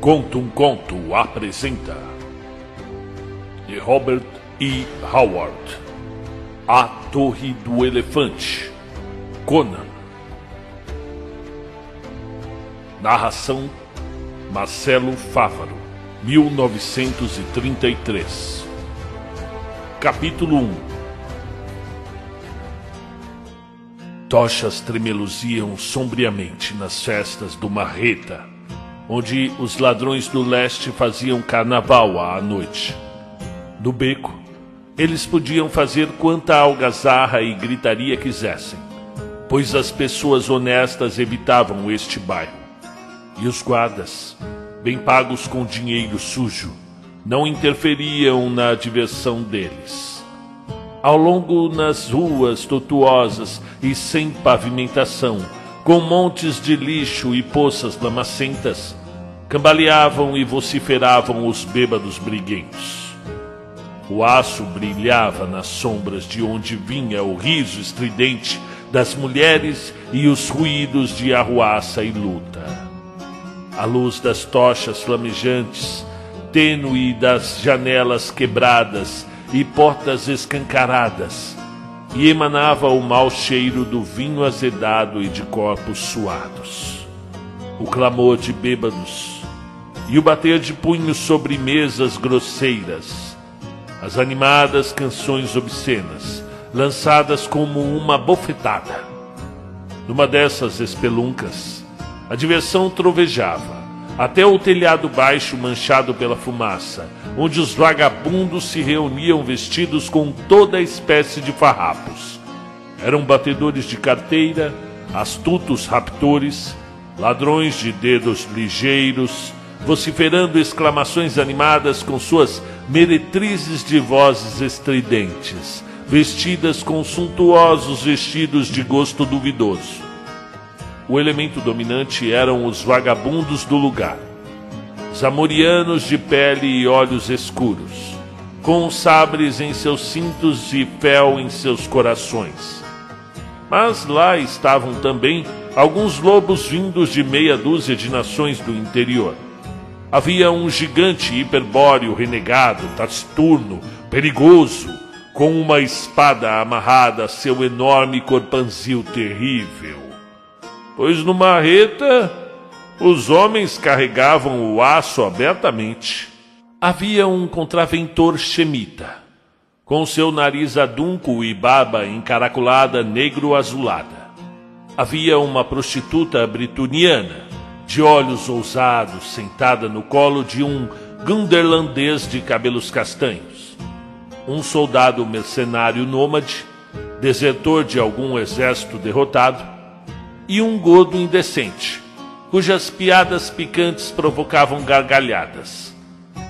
Conta um Conto apresenta de Robert E. Howard A Torre do Elefante Conan. Narração Marcelo Fávaro 1933 Capítulo 1 Tochas tremeluziam sombriamente nas festas do Marreta onde os ladrões do leste faziam carnaval à noite. No beco, eles podiam fazer quanta algazarra e gritaria quisessem, pois as pessoas honestas evitavam este bairro. E os guardas, bem pagos com dinheiro sujo, não interferiam na diversão deles. Ao longo nas ruas tortuosas e sem pavimentação, com montes de lixo e poças lamacentas, Cambaleavam e vociferavam os bêbados briguentos. O aço brilhava nas sombras de onde vinha o riso estridente das mulheres e os ruídos de arruaça e luta. A luz das tochas flamejantes, tênue das janelas quebradas e portas escancaradas, e emanava o mau cheiro do vinho azedado e de corpos suados. O clamor de bêbados e o bater de punhos sobre mesas grosseiras, as animadas canções obscenas, lançadas como uma bofetada. Numa dessas espeluncas, a diversão trovejava, até o telhado baixo manchado pela fumaça, onde os vagabundos se reuniam vestidos com toda espécie de farrapos. Eram batedores de carteira, astutos raptores, ladrões de dedos ligeiros, vociferando exclamações animadas com suas meretrizes de vozes estridentes, vestidas com suntuosos vestidos de gosto duvidoso. O elemento dominante eram os vagabundos do lugar, zamorianos de pele e olhos escuros, com sabres em seus cintos e fel em seus corações. Mas lá estavam também alguns lobos vindos de meia dúzia de nações do interior havia um gigante hiperbóreo renegado, taciturno, perigoso, com uma espada amarrada a seu enorme corpanzil terrível. Pois no marreta, os homens carregavam o aço abertamente. Havia um contraventor chemita, com seu nariz adunco e barba encaracolada negro-azulada. Havia uma prostituta brituniana, de olhos ousados, sentada no colo de um gunderlandês de cabelos castanhos. Um soldado mercenário nômade, desertor de algum exército derrotado, e um godo indecente, cujas piadas picantes provocavam gargalhadas.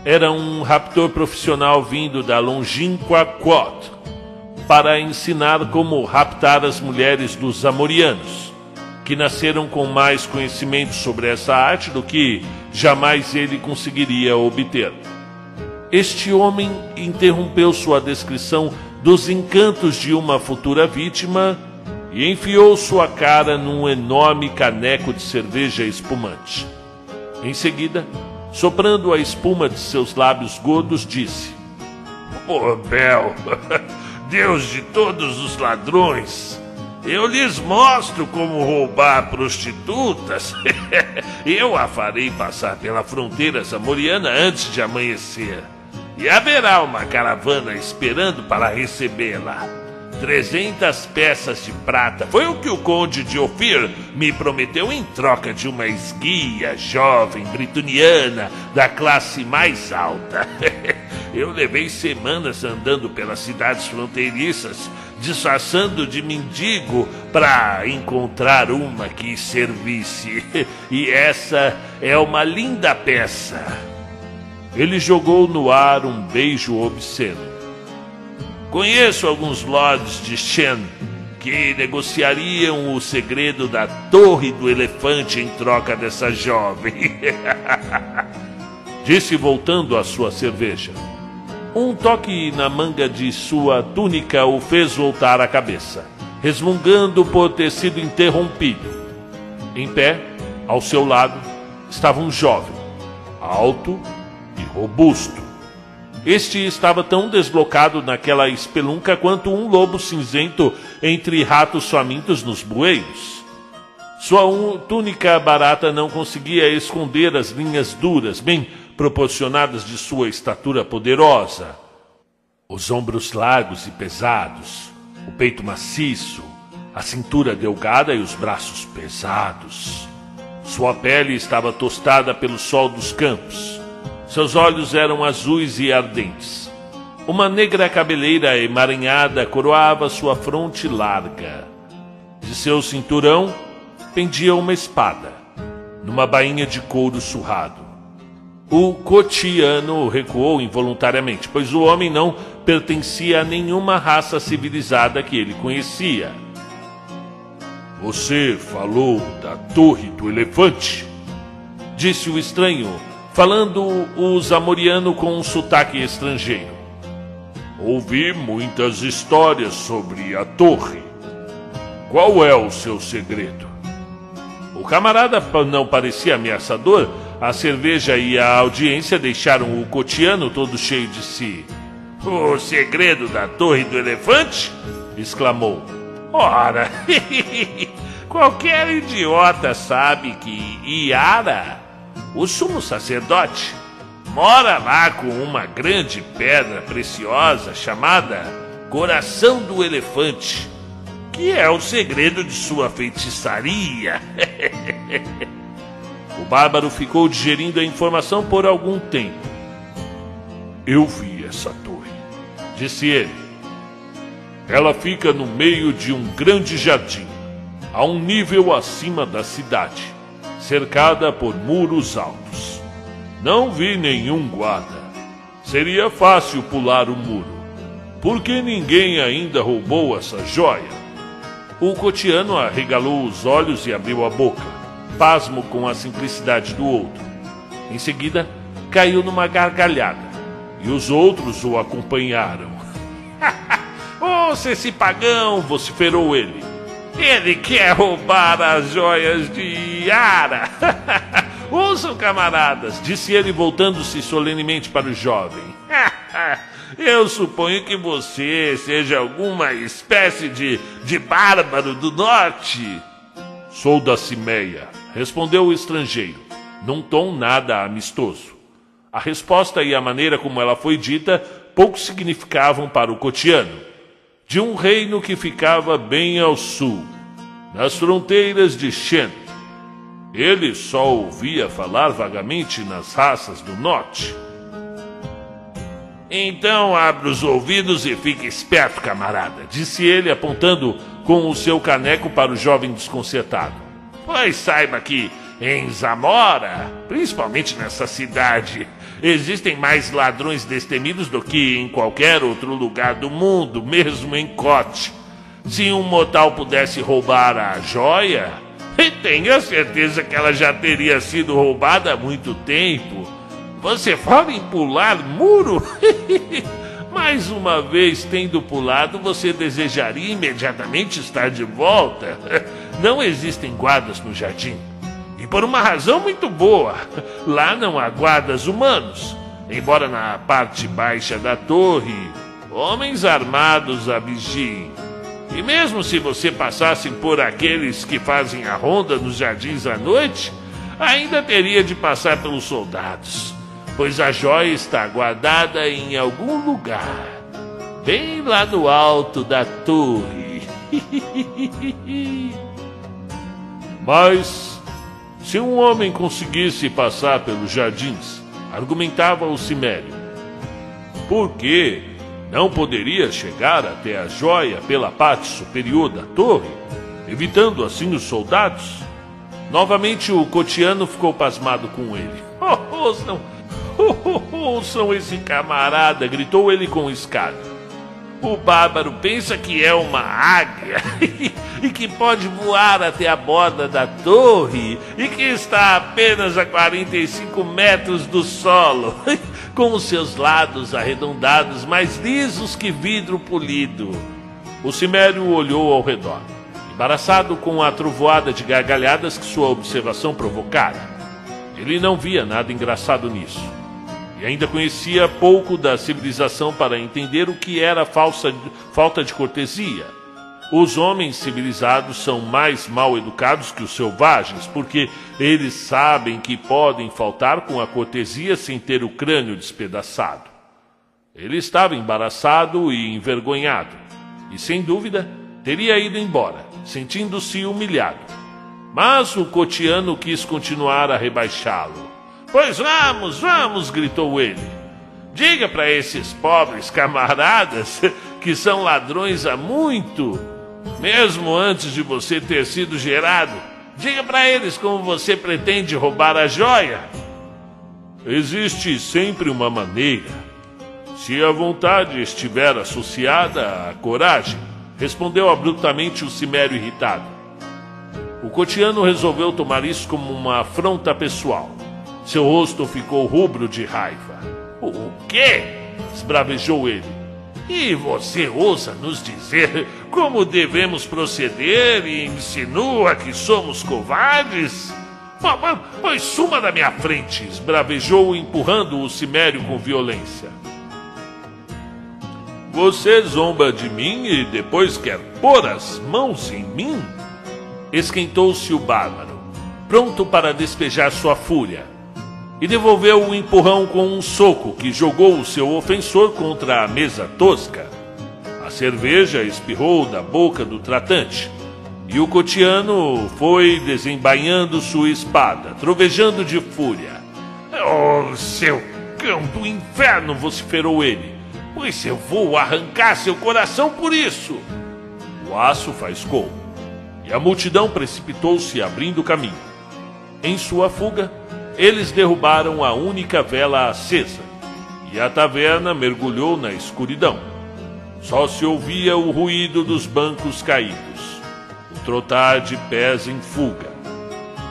Era um raptor profissional vindo da longínqua Quot para ensinar como raptar as mulheres dos amorianos que nasceram com mais conhecimento sobre essa arte do que jamais ele conseguiria obter. Este homem interrompeu sua descrição dos encantos de uma futura vítima e enfiou sua cara num enorme caneco de cerveja espumante. Em seguida, soprando a espuma de seus lábios gordos, disse: Oh, Bel, Deus de todos os ladrões! Eu lhes mostro como roubar prostitutas. Eu a farei passar pela fronteira samoriana antes de amanhecer. E haverá uma caravana esperando para recebê-la. Trezentas peças de prata foi o que o conde de Ofir me prometeu em troca de uma esguia jovem brituniana da classe mais alta. Eu levei semanas andando pelas cidades fronteiriças, disfarçando de mendigo para encontrar uma que servisse. E essa é uma linda peça. Ele jogou no ar um beijo obsceno. Conheço alguns lords de Shen que negociariam o segredo da Torre do Elefante em troca dessa jovem. Disse voltando à sua cerveja. Um toque na manga de sua túnica o fez voltar a cabeça, resmungando por ter sido interrompido. Em pé, ao seu lado, estava um jovem, alto e robusto. Este estava tão deslocado naquela espelunca quanto um lobo cinzento entre ratos famintos nos bueiros. Sua túnica barata não conseguia esconder as linhas duras, bem proporcionadas de sua estatura poderosa. Os ombros largos e pesados, o peito maciço, a cintura delgada e os braços pesados. Sua pele estava tostada pelo sol dos campos. Seus olhos eram azuis e ardentes. Uma negra cabeleira emaranhada coroava sua fronte larga. De seu cinturão pendia uma espada, numa bainha de couro surrado. O cotiano recuou involuntariamente, pois o homem não pertencia a nenhuma raça civilizada que ele conhecia. Você falou da Torre do Elefante? Disse o estranho, falando o zamoriano com um sotaque estrangeiro. Ouvi muitas histórias sobre a torre. Qual é o seu segredo? O camarada não parecia ameaçador. A cerveja e a audiência deixaram o cotiano todo cheio de si. O segredo da Torre do Elefante? exclamou. Ora, qualquer idiota sabe que Iara, o sumo sacerdote, mora lá com uma grande pedra preciosa chamada Coração do Elefante que é o segredo de sua feitiçaria. o bárbaro ficou digerindo a informação por algum tempo. Eu vi essa torre, disse ele. Ela fica no meio de um grande jardim, a um nível acima da cidade, cercada por muros altos. Não vi nenhum guarda. Seria fácil pular o muro, porque ninguém ainda roubou essa joia. O cotiano arregalou os olhos e abriu a boca, pasmo com a simplicidade do outro. Em seguida, caiu numa gargalhada e os outros o acompanharam. Ouça esse pagão! vociferou ele. Ele quer roubar as joias de Yara! Ouçam, camaradas, disse ele voltando-se solenemente para o jovem. Eu suponho que você seja alguma espécie de, de bárbaro do norte. Sou da Cimeia, respondeu o estrangeiro, num tom nada amistoso. A resposta e a maneira como ela foi dita pouco significavam para o cotiano. De um reino que ficava bem ao sul, nas fronteiras de Shen. Ele só ouvia falar vagamente nas raças do norte. Então abra os ouvidos e fique esperto, camarada, disse ele, apontando com o seu caneco para o jovem desconcertado. Pois saiba que em Zamora, principalmente nessa cidade, existem mais ladrões destemidos do que em qualquer outro lugar do mundo, mesmo em Cote. Se um mortal pudesse roubar a joia, tenha certeza que ela já teria sido roubada há muito tempo você fala em pular muro? Mais uma vez tendo pulado, você desejaria imediatamente estar de volta. Não existem guardas no jardim. E por uma razão muito boa. Lá não há guardas humanos. Embora na parte baixa da torre, homens armados a vigiem. E mesmo se você passasse por aqueles que fazem a ronda nos jardins à noite, ainda teria de passar pelos soldados pois a joia está guardada em algum lugar, bem lá no alto da torre. Mas, se um homem conseguisse passar pelos jardins, argumentava o Cimério, por que não poderia chegar até a joia pela parte superior da torre, evitando assim os soldados? Novamente o cotiano ficou pasmado com ele. Oh, oh, não, Ouçam esse camarada, gritou ele com escada. O bárbaro pensa que é uma águia e que pode voar até a borda da torre e que está apenas a 45 metros do solo, com os seus lados arredondados mais lisos que vidro polido. O Cimério olhou ao redor, embaraçado com a trovoada de gargalhadas que sua observação provocara. Ele não via nada engraçado nisso. E ainda conhecia pouco da civilização para entender o que era falsa, falta de cortesia. Os homens civilizados são mais mal educados que os selvagens, porque eles sabem que podem faltar com a cortesia sem ter o crânio despedaçado. Ele estava embaraçado e envergonhado, e sem dúvida teria ido embora, sentindo-se humilhado. Mas o cotiano quis continuar a rebaixá-lo. Pois vamos, vamos, gritou ele. Diga para esses pobres camaradas que são ladrões há muito, mesmo antes de você ter sido gerado. Diga para eles como você pretende roubar a joia. Existe sempre uma maneira se a vontade estiver associada à coragem, respondeu abruptamente o cimério irritado. O cotiano resolveu tomar isso como uma afronta pessoal. Seu rosto ficou rubro de raiva. O quê? esbravejou ele. E você ousa nos dizer como devemos proceder e insinua que somos covardes? Pois suma da minha frente, esbravejou, empurrando o cimério com violência. Você zomba de mim e depois quer pôr as mãos em mim? Esquentou-se o bárbaro, pronto para despejar sua fúria, e devolveu o empurrão com um soco que jogou o seu ofensor contra a mesa tosca. A cerveja espirrou da boca do tratante, e o cotiano foi desembainhando sua espada, trovejando de fúria. Oh, seu cão do inferno! vociferou ele Pois eu vou arrancar seu coração por isso. O aço faiscou, e a multidão precipitou-se abrindo caminho. Em sua fuga, eles derrubaram a única vela acesa, e a taverna mergulhou na escuridão. Só se ouvia o ruído dos bancos caídos, o trotar de pés em fuga,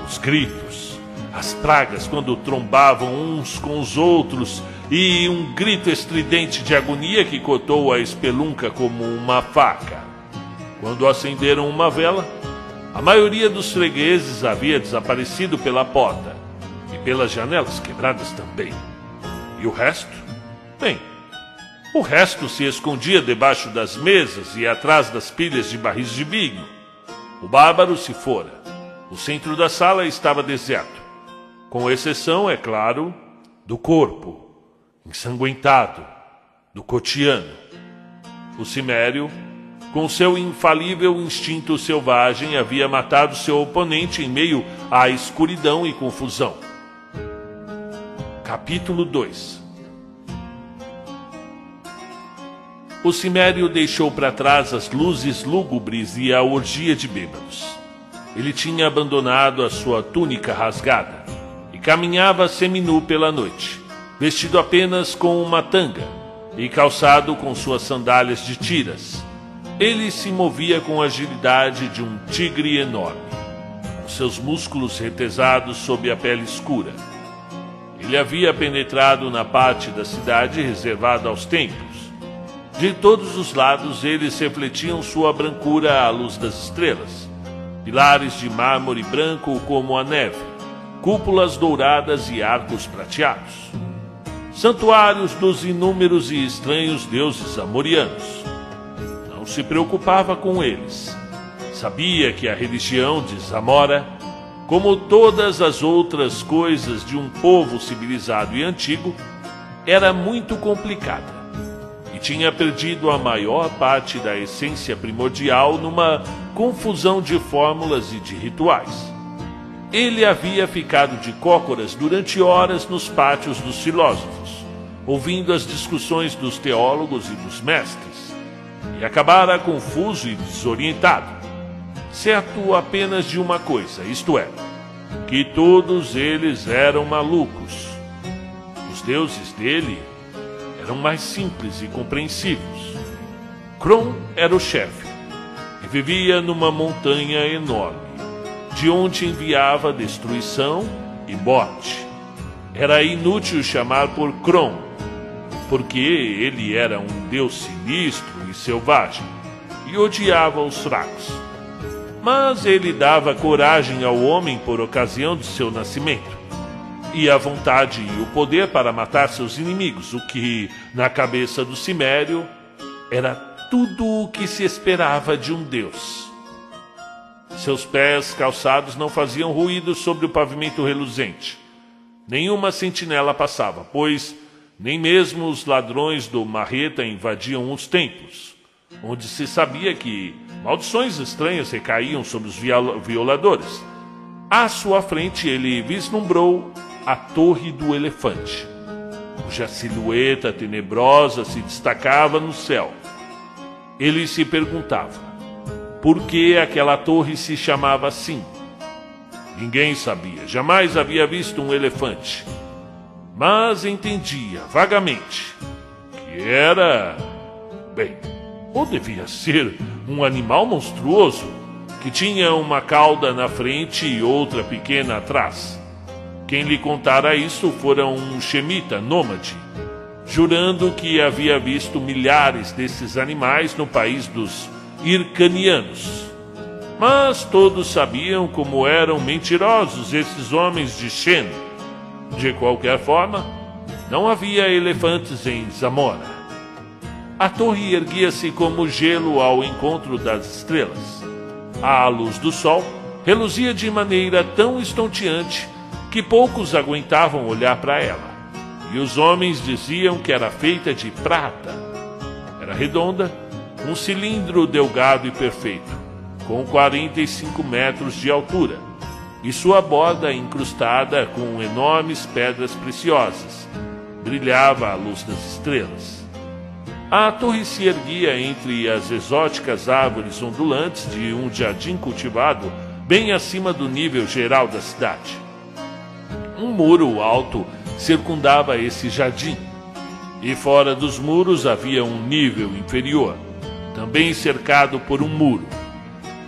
os gritos, as pragas quando trombavam uns com os outros e um grito estridente de agonia que cortou a espelunca como uma faca. Quando acenderam uma vela, a maioria dos fregueses havia desaparecido pela porta pelas janelas quebradas também. E o resto? Bem, o resto se escondia debaixo das mesas e atrás das pilhas de barris de vinho. O bárbaro se fora. O centro da sala estava deserto, com exceção, é claro, do corpo ensanguentado, do cotiano. O cimério, com seu infalível instinto selvagem, havia matado seu oponente em meio à escuridão e confusão. Capítulo 2 O cimério deixou para trás as luzes lúgubres e a orgia de bêbados. Ele tinha abandonado a sua túnica rasgada e caminhava seminu pela noite vestido apenas com uma tanga e calçado com suas sandálias de tiras. Ele se movia com a agilidade de um tigre enorme, com seus músculos retesados sob a pele escura. Ele havia penetrado na parte da cidade reservada aos templos. De todos os lados eles refletiam sua brancura à luz das estrelas. Pilares de mármore branco como a neve, cúpulas douradas e arcos prateados santuários dos inúmeros e estranhos deuses amorianos. Não se preocupava com eles. Sabia que a religião de Zamora, como todas as outras coisas de um povo civilizado e antigo, era muito complicada e tinha perdido a maior parte da essência primordial numa confusão de fórmulas e de rituais. Ele havia ficado de cócoras durante horas nos pátios dos filósofos, ouvindo as discussões dos teólogos e dos mestres, e acabara confuso e desorientado, certo apenas de uma coisa, isto é, que todos eles eram malucos. Os deuses dele eram mais simples e compreensivos. Kron era o chefe e vivia numa montanha enorme de onde enviava destruição e morte. Era inútil chamar por Kron, porque ele era um deus sinistro e selvagem e odiava os fracos. Mas ele dava coragem ao homem por ocasião de seu nascimento. e a vontade e o poder para matar seus inimigos, o que, na cabeça do Cimério, era tudo o que se esperava de um deus. Seus pés calçados não faziam ruído sobre o pavimento reluzente. Nenhuma sentinela passava, pois nem mesmo os ladrões do Marreta invadiam os templos, onde se sabia que maldições estranhas recaíam sobre os violadores. À sua frente ele vislumbrou a Torre do Elefante, cuja silhueta tenebrosa se destacava no céu. Ele se perguntava por que aquela torre se chamava assim. Ninguém sabia, jamais havia visto um elefante, mas entendia vagamente que era, bem, ou devia ser um animal monstruoso que tinha uma cauda na frente e outra pequena atrás. Quem lhe contara isso fora um xemita nômade, jurando que havia visto milhares desses animais no país dos Ircanianos. Mas todos sabiam como eram mentirosos esses homens de Shen. De qualquer forma, não havia elefantes em Zamora. A torre erguia-se como gelo ao encontro das estrelas. A luz do sol reluzia de maneira tão estonteante que poucos aguentavam olhar para ela. E os homens diziam que era feita de prata. Era redonda, um cilindro delgado e perfeito, com 45 metros de altura, e sua borda incrustada com enormes pedras preciosas. Brilhava à luz das estrelas. A torre se erguia entre as exóticas árvores ondulantes de um jardim cultivado bem acima do nível geral da cidade. Um muro alto circundava esse jardim, e fora dos muros havia um nível inferior, também cercado por um muro.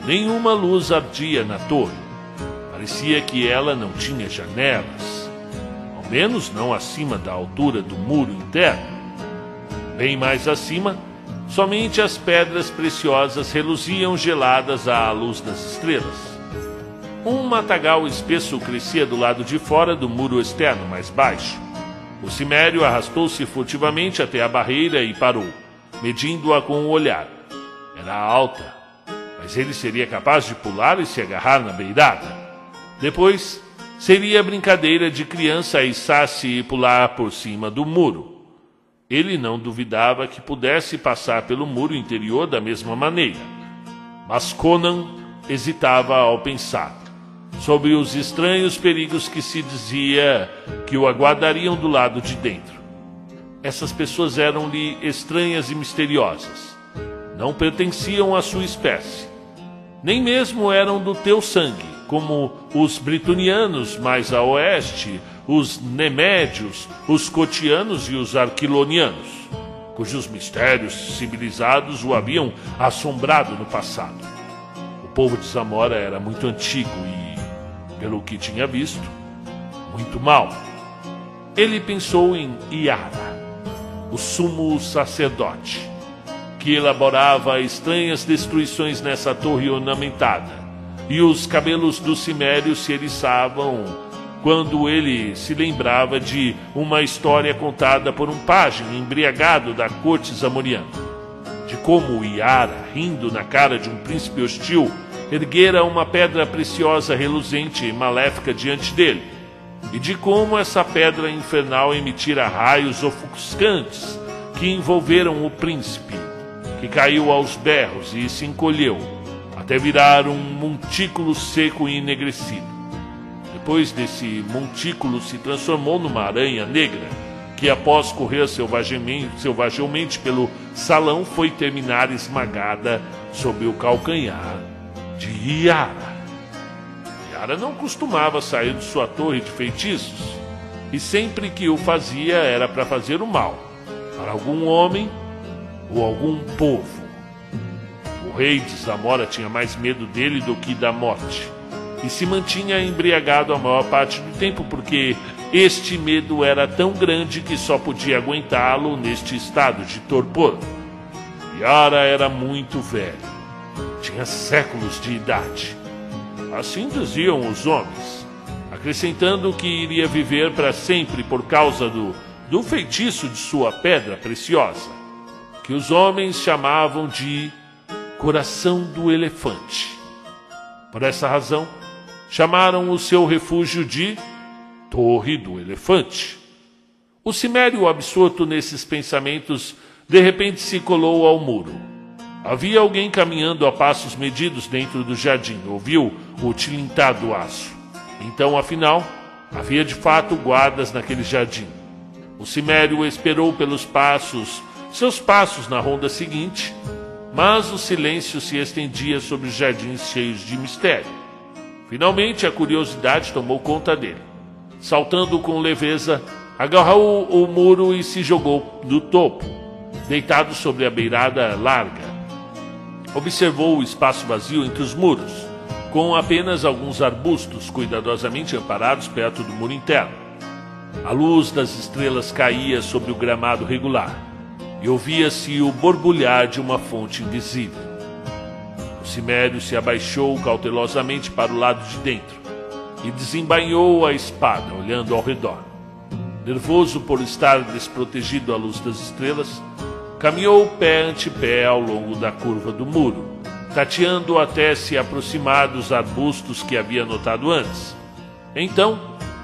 Nenhuma luz ardia na torre. Parecia que ela não tinha janelas, ao menos não acima da altura do muro interno. Bem mais acima, somente as pedras preciosas reluziam geladas à luz das estrelas. Um matagal espesso crescia do lado de fora do muro externo mais baixo. O cimério arrastou-se furtivamente até a barreira e parou, medindo-a com o olhar. Era alta, mas ele seria capaz de pular e se agarrar na beirada. Depois, seria brincadeira de criança içar-se e pular por cima do muro. Ele não duvidava que pudesse passar pelo muro interior da mesma maneira. Mas Conan hesitava ao pensar sobre os estranhos perigos que se dizia que o aguardariam do lado de dentro. Essas pessoas eram-lhe estranhas e misteriosas. Não pertenciam à sua espécie. Nem mesmo eram do teu sangue, como os britonianos mais a oeste, os nemédios, os cotianos e os arquilonianos, cujos mistérios civilizados o haviam assombrado no passado. O povo de Zamora era muito antigo e pelo que tinha visto, muito mal. Ele pensou em Iara, o sumo sacerdote, que elaborava estranhas destruições nessa torre ornamentada, e os cabelos do cimério se eriçavam quando ele se lembrava de uma história contada por um pajem embriagado da corte zamoriana, de como Iara, rindo na cara de um príncipe hostil, erguera uma pedra preciosa, reluzente e maléfica diante dele, e de como essa pedra infernal emitira raios ofuscantes que envolveram o príncipe, que caiu aos berros e se encolheu, até virar um montículo seco e enegrecido. Depois desse montículo se transformou numa aranha negra, que após correr selvagemente, pelo salão foi terminar esmagada sob o calcanhar de Yara. Yara não costumava sair de sua torre de feitiços, e sempre que o fazia era para fazer o mal, para algum homem ou algum povo. O rei de Zamora tinha mais medo dele do que da morte, e se mantinha embriagado a maior parte do tempo, porque este medo era tão grande que só podia aguentá-lo neste estado de torpor. Yara era muito velho tinha séculos de idade. Assim diziam os homens. acrescentando que iria viver para sempre por causa do, do feitiço de sua pedra preciosa, que os homens chamavam de coração do elefante. Por essa razão, chamaram o seu refúgio de Torre do Elefante. O cimério, absorto nesses pensamentos, de repente se colou ao muro. Havia alguém caminhando a passos medidos dentro do jardim. Ouviu o tilintar do aço. Então, afinal, havia de fato guardas naquele jardim. O cimério esperou pelos passos, seus passos na ronda seguinte, mas o silêncio se estendia sobre os jardins cheios de mistério. Finalmente, a curiosidade tomou conta dele. Saltando com leveza, agarrou o muro e se jogou do topo, deitado sobre a beirada larga. Observou o espaço vazio entre os muros, com apenas alguns arbustos cuidadosamente amparados perto do muro interno. A luz das estrelas caía sobre o gramado regular e ouvia-se o borbulhar de uma fonte invisível. O cimério se abaixou cautelosamente para o lado de dentro e desembainhou a espada, olhando ao redor. Nervoso por estar desprotegido à luz das estrelas, caminhou pé ante pé ao longo da curva do muro, tateando até se aproximar dos arbustos que havia notado antes. Então,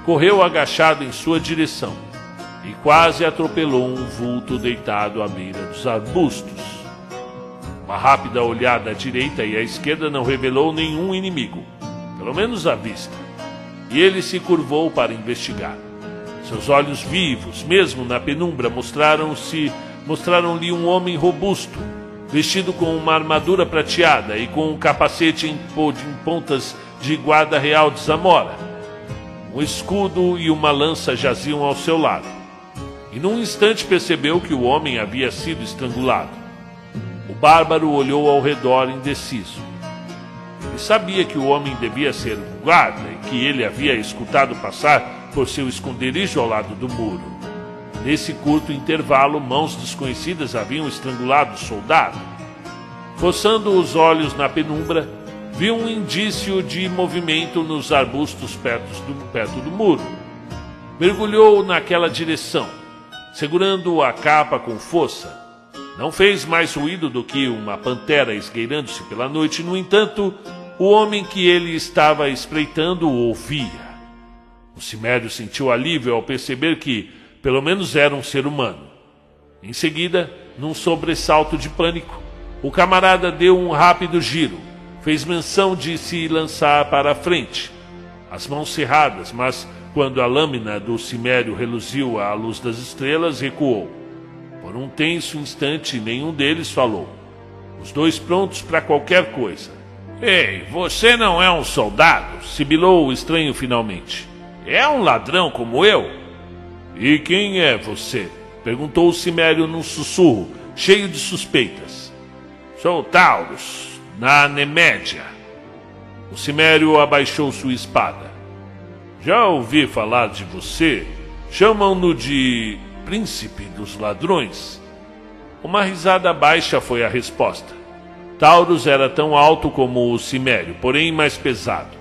correu agachado em sua direção e quase atropelou um vulto deitado à beira dos arbustos. Uma rápida olhada à direita e à esquerda não revelou nenhum inimigo, pelo menos à vista. E ele se curvou para investigar. Seus olhos vivos, mesmo na penumbra, mostraram-se mostraram-lhe um homem robusto, vestido com uma armadura prateada e com um capacete em pontas de guarda real de Zamora. Um escudo e uma lança jaziam ao seu lado. E num instante percebeu que o homem havia sido estrangulado bárbaro olhou ao redor indeciso. Ele sabia que o homem devia ser um guarda e que ele havia escutado passar por seu esconderijo ao lado do muro. Nesse curto intervalo, mãos desconhecidas haviam estrangulado o soldado. Forçando os olhos na penumbra, viu um indício de movimento nos arbustos perto do, perto do muro. Mergulhou naquela direção, segurando a capa com força não fez mais ruído do que uma pantera esgueirando-se pela noite, no entanto, o homem que ele estava espreitando ouvia. O Cimério sentiu alívio ao perceber que, pelo menos, era um ser humano. Em seguida, num sobressalto de pânico, o camarada deu um rápido giro, fez menção de se lançar para a frente, as mãos cerradas, mas quando a lâmina do cimério reluziu à luz das estrelas, recuou. Por um tenso instante, nenhum deles falou. Os dois prontos para qualquer coisa. Ei, você não é um soldado? sibilou o estranho finalmente. É um ladrão como eu? E quem é você? perguntou o Cimério num sussurro, cheio de suspeitas. Sou Taurus, na Nemédia. O Cimério abaixou sua espada. Já ouvi falar de você. Chamam-no de príncipe dos ladrões? Uma risada baixa foi a resposta. Taurus era tão alto como o Cimério, porém mais pesado.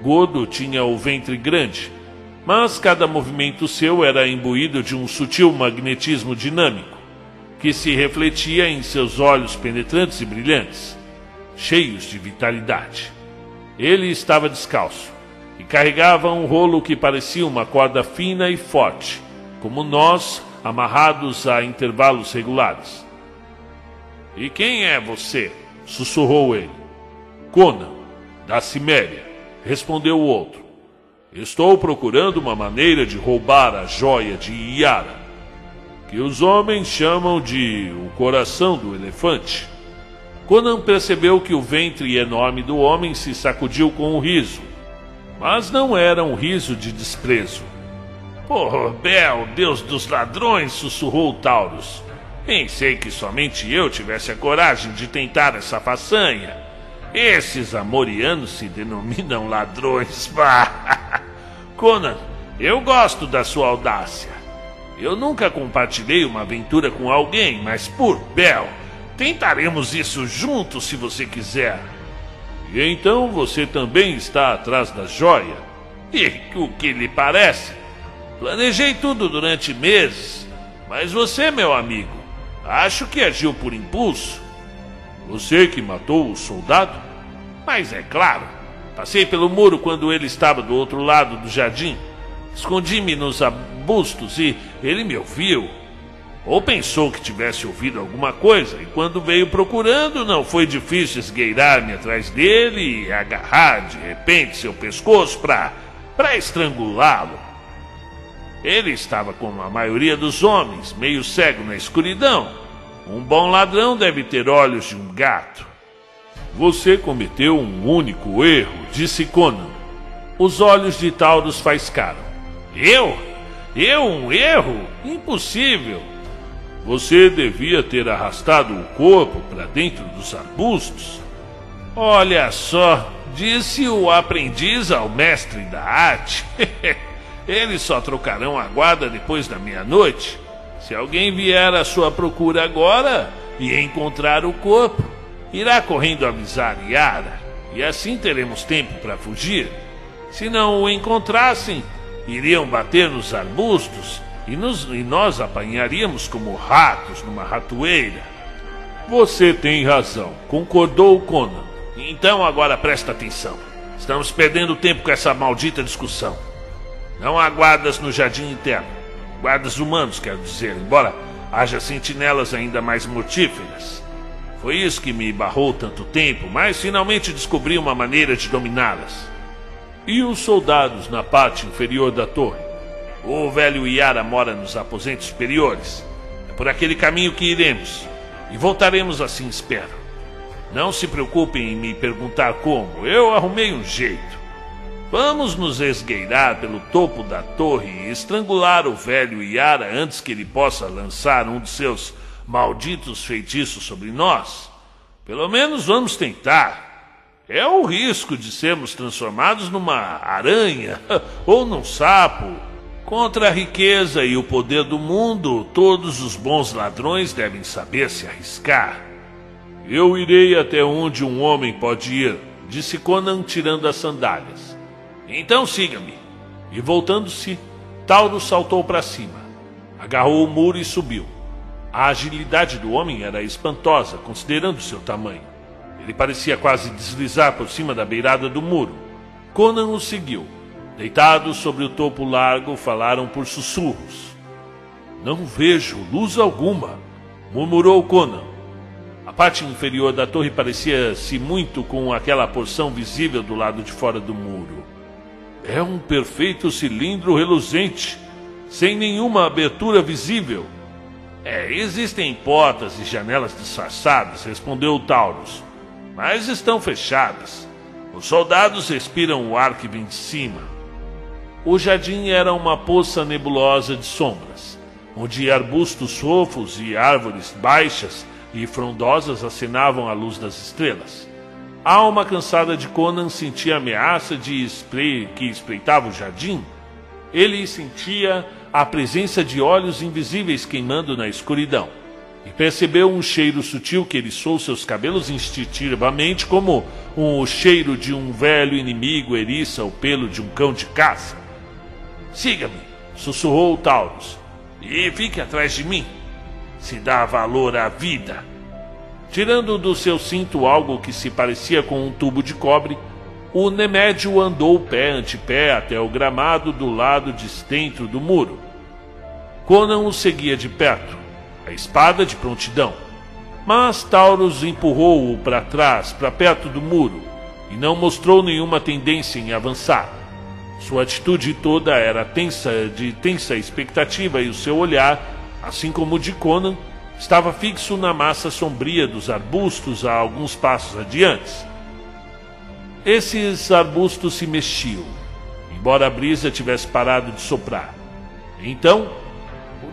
Gordo tinha o ventre grande, mas cada movimento seu era imbuído de um sutil magnetismo dinâmico, que se refletia em seus olhos penetrantes e brilhantes, cheios de vitalidade. Ele estava descalço e carregava um rolo que parecia uma corda fina e forte, como nós, amarrados a intervalos regulares. E quem é você? sussurrou ele. Conan, da Ciméria, respondeu o outro. Estou procurando uma maneira de roubar a joia de Iara, que os homens chamam de o coração do elefante. Conan percebeu que o ventre enorme do homem se sacudiu com um riso, mas não era um riso de desprezo Por Bel, deus dos ladrões, sussurrou Taurus. Pensei que somente eu tivesse a coragem de tentar essa façanha. Esses amorianos se denominam ladrões. Conan, eu gosto da sua audácia. Eu nunca compartilhei uma aventura com alguém, mas por Bel, tentaremos isso juntos se você quiser. E então você também está atrás da joia? E o que lhe parece? Planejei tudo durante meses, mas você, meu amigo, acho que agiu por impulso. Você que matou o soldado? Mas é claro, passei pelo muro quando ele estava do outro lado do jardim. Escondi-me nos arbustos e ele me ouviu. Ou pensou que tivesse ouvido alguma coisa, e quando veio procurando, não foi difícil esgueirar-me atrás dele e agarrar de repente seu pescoço para para estrangulá-lo. Ele estava como a maioria dos homens, meio cego na escuridão. Um bom ladrão deve ter olhos de um gato. Você cometeu um único erro, disse Conan. Os olhos de Taurus faiscaram. Eu? Eu um erro? Impossível. Você devia ter arrastado o corpo para dentro dos arbustos. Olha só, disse o aprendiz ao mestre da arte. Eles só trocarão a guarda depois da meia-noite. Se alguém vier à sua procura agora e encontrar o corpo, irá correndo avisar Yara, e assim teremos tempo para fugir. Se não o encontrassem, iriam bater nos arbustos e, nos, e nós apanharíamos como ratos numa ratoeira. Você tem razão, concordou Conan. Então agora presta atenção. Estamos perdendo tempo com essa maldita discussão. Não há guardas no jardim interno. Guardas humanos, quero dizer, embora haja sentinelas ainda mais mortíferas. Foi isso que me barrou tanto tempo, mas finalmente descobri uma maneira de dominá-las. E os soldados na parte inferior da torre? O velho Iara mora nos aposentos superiores. É por aquele caminho que iremos. E voltaremos assim, espero. Não se preocupem em me perguntar como. Eu arrumei um jeito. Vamos nos esgueirar pelo topo da torre e estrangular o velho Iara antes que ele possa lançar um de seus malditos feitiços sobre nós? Pelo menos vamos tentar. É o risco de sermos transformados numa aranha ou num sapo Contra a riqueza e o poder do mundo, todos os bons ladrões devem saber se arriscar. Eu irei até onde um homem pode ir, disse Conan tirando as sandálias. Então siga-me. E voltando-se, Tauro saltou para cima, agarrou o muro e subiu. A agilidade do homem era espantosa, considerando seu tamanho. Ele parecia quase deslizar por cima da beirada do muro. Conan o seguiu Deitados sobre o topo largo, falaram por sussurros. Não vejo luz alguma, murmurou Conan. A parte inferior da torre parecia-se muito com aquela porção visível do lado de fora do muro. É um perfeito cilindro reluzente, sem nenhuma abertura visível. É, existem portas e janelas disfarçadas, respondeu Taurus, mas estão fechadas. Os soldados respiram o ar que vem de cima. O jardim era uma poça nebulosa de sombras, onde arbustos fofos e árvores baixas e frondosas acenavam à luz das estrelas. A alma cansada de Conan sentia a ameaça de spray que espreitava o jardim. Ele sentia a presença de olhos invisíveis queimando na escuridão e percebeu um cheiro sutil que eriçou seus cabelos instintivamente, como o cheiro de um velho inimigo eriça o pelo de um cão de caça. Siga-me, sussurrou Taurus, e fique atrás de mim. Se dá valor à vida. Tirando do seu cinto algo que se parecia com um tubo de cobre, o Nemédio andou pé ante pé até o gramado do lado destentro do muro. Conan o seguia de perto, a espada de prontidão. Mas Taurus empurrou-o para trás, para perto do muro, e não mostrou nenhuma tendência em avançar. Sua atitude toda era tensa, de tensa expectativa e o seu olhar, assim como o de Conan, estava fixo na massa sombria dos arbustos a alguns passos adiante. Esses arbustos se mexiam, embora a brisa tivesse parado de soprar. Então,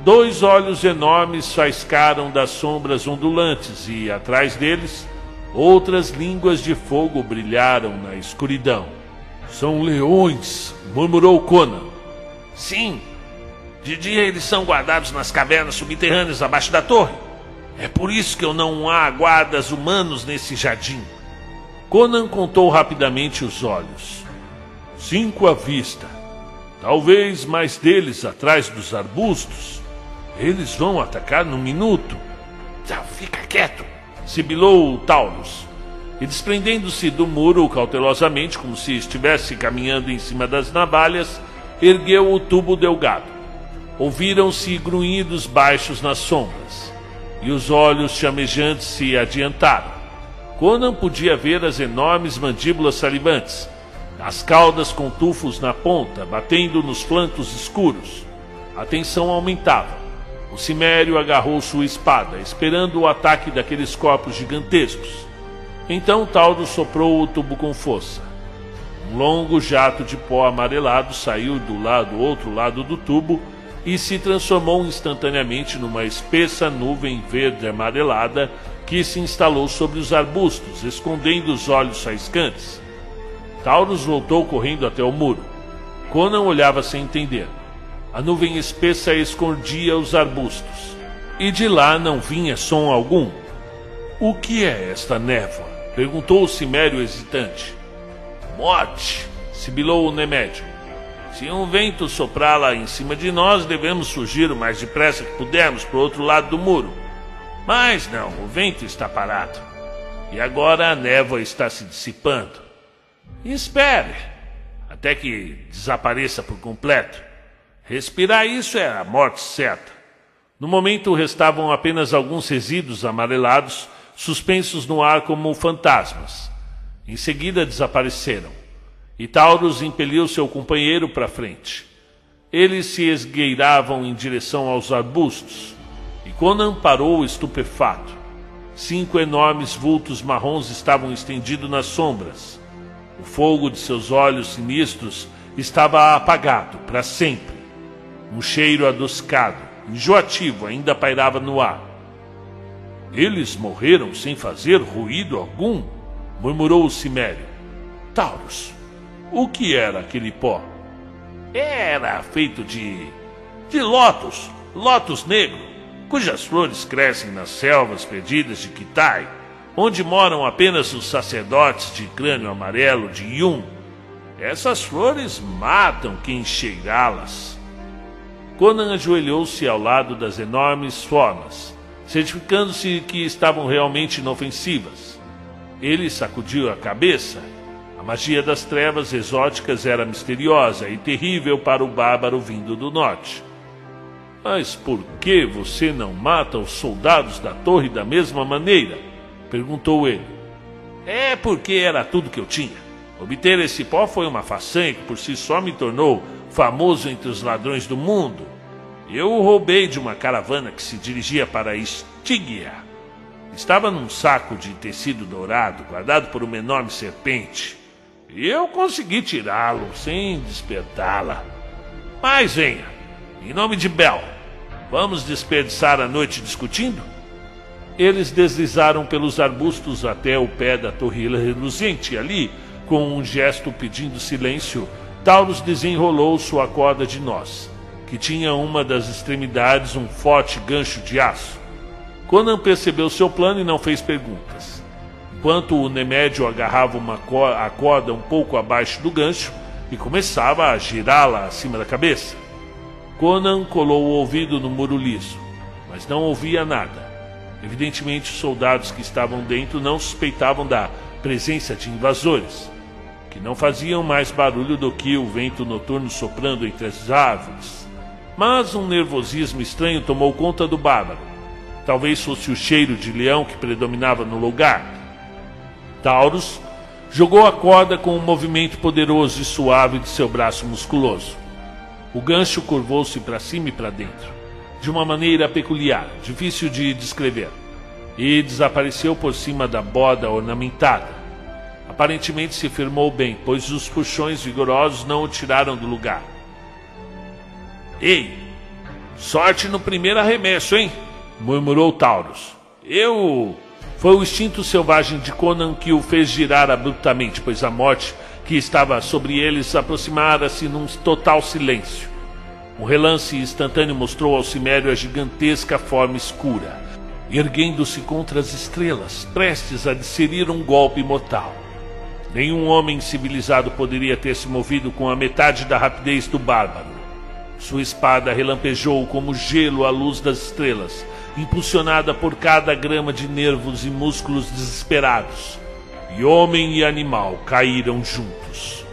dois olhos enormes faiscaram das sombras ondulantes e, atrás deles, outras línguas de fogo brilharam na escuridão. São leões, murmurou Conan. Sim. De dia eles são guardados nas cavernas subterrâneas abaixo da torre. É por isso que eu não há guardas humanos nesse jardim. Conan contou rapidamente os olhos. Cinco à vista. Talvez mais deles atrás dos arbustos. Eles vão atacar num minuto. Já fica quieto, sibilou Taurus. E desprendendo-se do muro cautelosamente, como se estivesse caminhando em cima das navalhas, ergueu o tubo delgado. Ouviram-se grunhidos baixos nas sombras, e os olhos chamejantes se adiantaram. Conan podia ver as enormes mandíbulas salivantes, as caudas com tufos na ponta, batendo nos flancos escuros. A tensão aumentava. O cimério agarrou sua espada, esperando o ataque daqueles corpos gigantescos. Então Tauro soprou o tubo com força. Um longo jato de pó amarelado saiu do lado outro lado do tubo e se transformou instantaneamente numa espessa nuvem verde amarelada que se instalou sobre os arbustos, escondendo os olhos faiscantes. Taurus voltou correndo até o muro. Conan olhava sem entender. A nuvem espessa escondia os arbustos, e de lá não vinha som algum. O que é esta névoa? perguntou o cimério hesitante. Morte, sibilou o Nemédio. Se um vento soprar lá em cima de nós, devemos fugir o mais depressa que pudermos para o outro lado do muro. Mas não, o vento está parado. E agora a névoa está se dissipando. espere até que desapareça por completo. Respirar isso é a morte certa. No momento restavam apenas alguns resíduos amarelados suspensos no ar como fantasmas. Em seguida desapareceram. E Taurus impeliu seu companheiro para frente. Eles se esgueiravam em direção aos arbustos. E Conan parou estupefato. Cinco enormes vultos marrons estavam estendidos nas sombras. O fogo de seus olhos sinistros estava apagado para sempre. Um cheiro adocicado, enjoativo, ainda pairava no ar. Eles morreram sem fazer ruído algum, murmurou o Cimério. Taurus, o que era aquele pó? Era feito de. de lótus, lótus negro, cujas flores crescem nas selvas perdidas de Kitai, onde moram apenas os sacerdotes de crânio amarelo de Yun. Essas flores matam quem cheirá-las. Conan ajoelhou-se ao lado das enormes formas certificando-se que estavam realmente inofensivas. Ele sacudiu a cabeça. A magia das trevas exóticas era misteriosa e terrível para o bárbaro vindo do norte. Mas por que você não mata os soldados da torre da mesma maneira? perguntou ele. É porque era tudo que eu tinha. Obter esse pó foi uma façanha que por si só me tornou famoso entre os ladrões do mundo. Eu o roubei de uma caravana que se dirigia para Estígia. Estava num saco de tecido dourado, guardado por uma enorme serpente. Eu consegui tirá-lo sem despertá-la. Mas venha, em nome de Bel, vamos desperdiçar a noite discutindo? Eles deslizaram pelos arbustos até o pé da torre reluzente ali, com um gesto pedindo silêncio, Taurus desenrolou sua corda de nós que tinha uma das extremidades um forte gancho de aço. Conan percebeu seu plano e não fez perguntas. Enquanto o Nemédio agarrava uma co a corda um pouco abaixo do gancho e começava a girá-la acima da cabeça. Conan colou o ouvido no muro liso, mas não ouvia nada. Evidentemente, os soldados que estavam dentro não suspeitavam da presença de invasores, que não faziam mais barulho do que o vento noturno soprando entre as árvores. Mas um nervosismo estranho tomou conta do bárbaro. Talvez fosse o cheiro de leão que predominava no lugar. Taurus jogou a corda com um movimento poderoso e suave de seu braço musculoso. O gancho curvou-se para cima e para dentro, de uma maneira peculiar, difícil de descrever, e desapareceu por cima da borda ornamentada. Aparentemente se firmou bem, pois os puxões vigorosos não o tiraram do lugar. Ei, sorte no primeiro arremesso, hein? murmurou Taurus. Eu. Foi o instinto selvagem de Conan que o fez girar abruptamente, pois a morte que estava sobre eles aproximara-se num total silêncio. Um relance instantâneo mostrou ao cimério a gigantesca forma escura, erguendo-se contra as estrelas, prestes a desferir um golpe mortal. Nenhum homem civilizado poderia ter se movido com a metade da rapidez do bárbaro. Sua espada relampejou como gelo à luz das estrelas, impulsionada por cada grama de nervos e músculos desesperados. E homem e animal caíram juntos.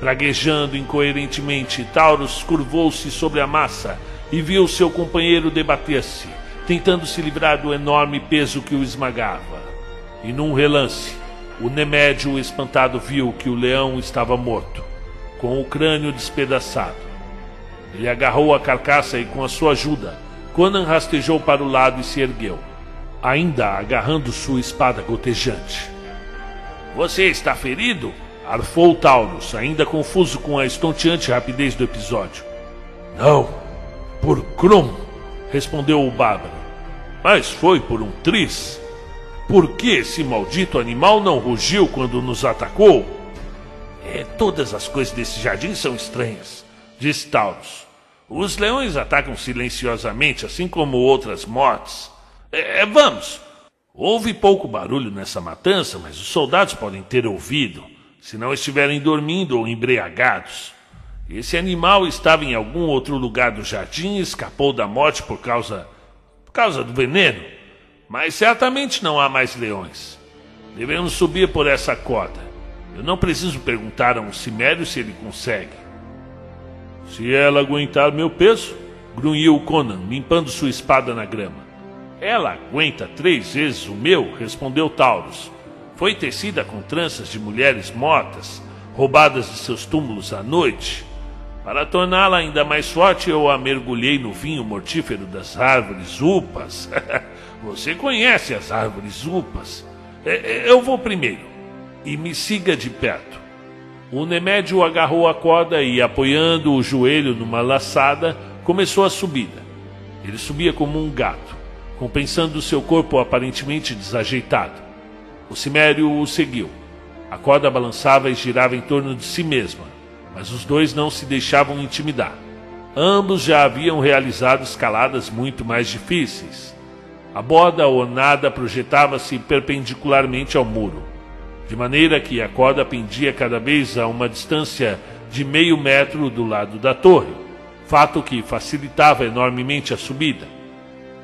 Praguejando incoerentemente, Taurus curvou-se sobre a massa e viu seu companheiro debater-se, tentando se livrar do enorme peso que o esmagava. E num relance, o Nemédio espantado viu que o leão estava morto, com o crânio despedaçado. Ele agarrou a carcaça e, com a sua ajuda, Conan rastejou para o lado e se ergueu, ainda agarrando sua espada gotejante. Você está ferido? Arfou Taurus, ainda confuso com a estonteante rapidez do episódio. Não, por Krum, respondeu o bárbaro. Mas foi por um tris. Por que esse maldito animal não rugiu quando nos atacou? É, todas as coisas desse jardim são estranhas, disse Taurus. Os leões atacam silenciosamente, assim como outras mortes. É, vamos! Houve pouco barulho nessa matança, mas os soldados podem ter ouvido se não estiverem dormindo ou embriagados. Esse animal estava em algum outro lugar do jardim e escapou da morte por causa, por causa do veneno. Mas certamente não há mais leões. Devemos subir por essa corda. Eu não preciso perguntar a um cimério se ele consegue. Se ela aguentar meu peso, grunhiu Conan, limpando sua espada na grama. Ela aguenta três vezes o meu, respondeu Taurus. Foi tecida com tranças de mulheres mortas, roubadas de seus túmulos à noite. Para torná-la ainda mais forte, eu a mergulhei no vinho mortífero das árvores upas. Você conhece as árvores upas? É, é, eu vou primeiro. E me siga de perto. O Nemédio agarrou a corda e, apoiando o joelho numa laçada, começou a subida. Ele subia como um gato, compensando seu corpo aparentemente desajeitado. O cimério o seguiu. A corda balançava e girava em torno de si mesma, mas os dois não se deixavam intimidar. Ambos já haviam realizado escaladas muito mais difíceis. A borda ornada projetava-se perpendicularmente ao muro, de maneira que a corda pendia cada vez a uma distância de meio metro do lado da torre, fato que facilitava enormemente a subida.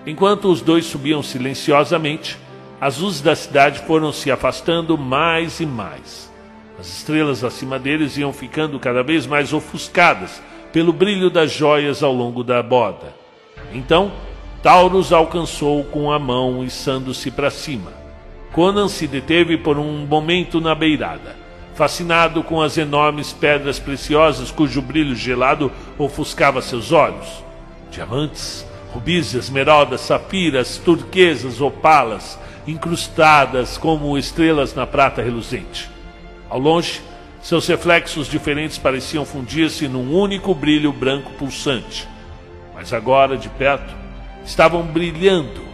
Enquanto os dois subiam silenciosamente, as luzes da cidade foram se afastando mais e mais. As estrelas acima deles iam ficando cada vez mais ofuscadas pelo brilho das joias ao longo da borda. Então, Taurus alcançou com a mão, içando-se para cima. Conan se deteve por um momento na beirada, fascinado com as enormes pedras preciosas cujo brilho gelado ofuscava seus olhos. Diamantes, rubis, esmeraldas, safiras, turquesas, opalas, incrustadas como estrelas na prata reluzente. Ao longe, seus reflexos diferentes pareciam fundir-se num único brilho branco pulsante. Mas agora, de perto, estavam brilhando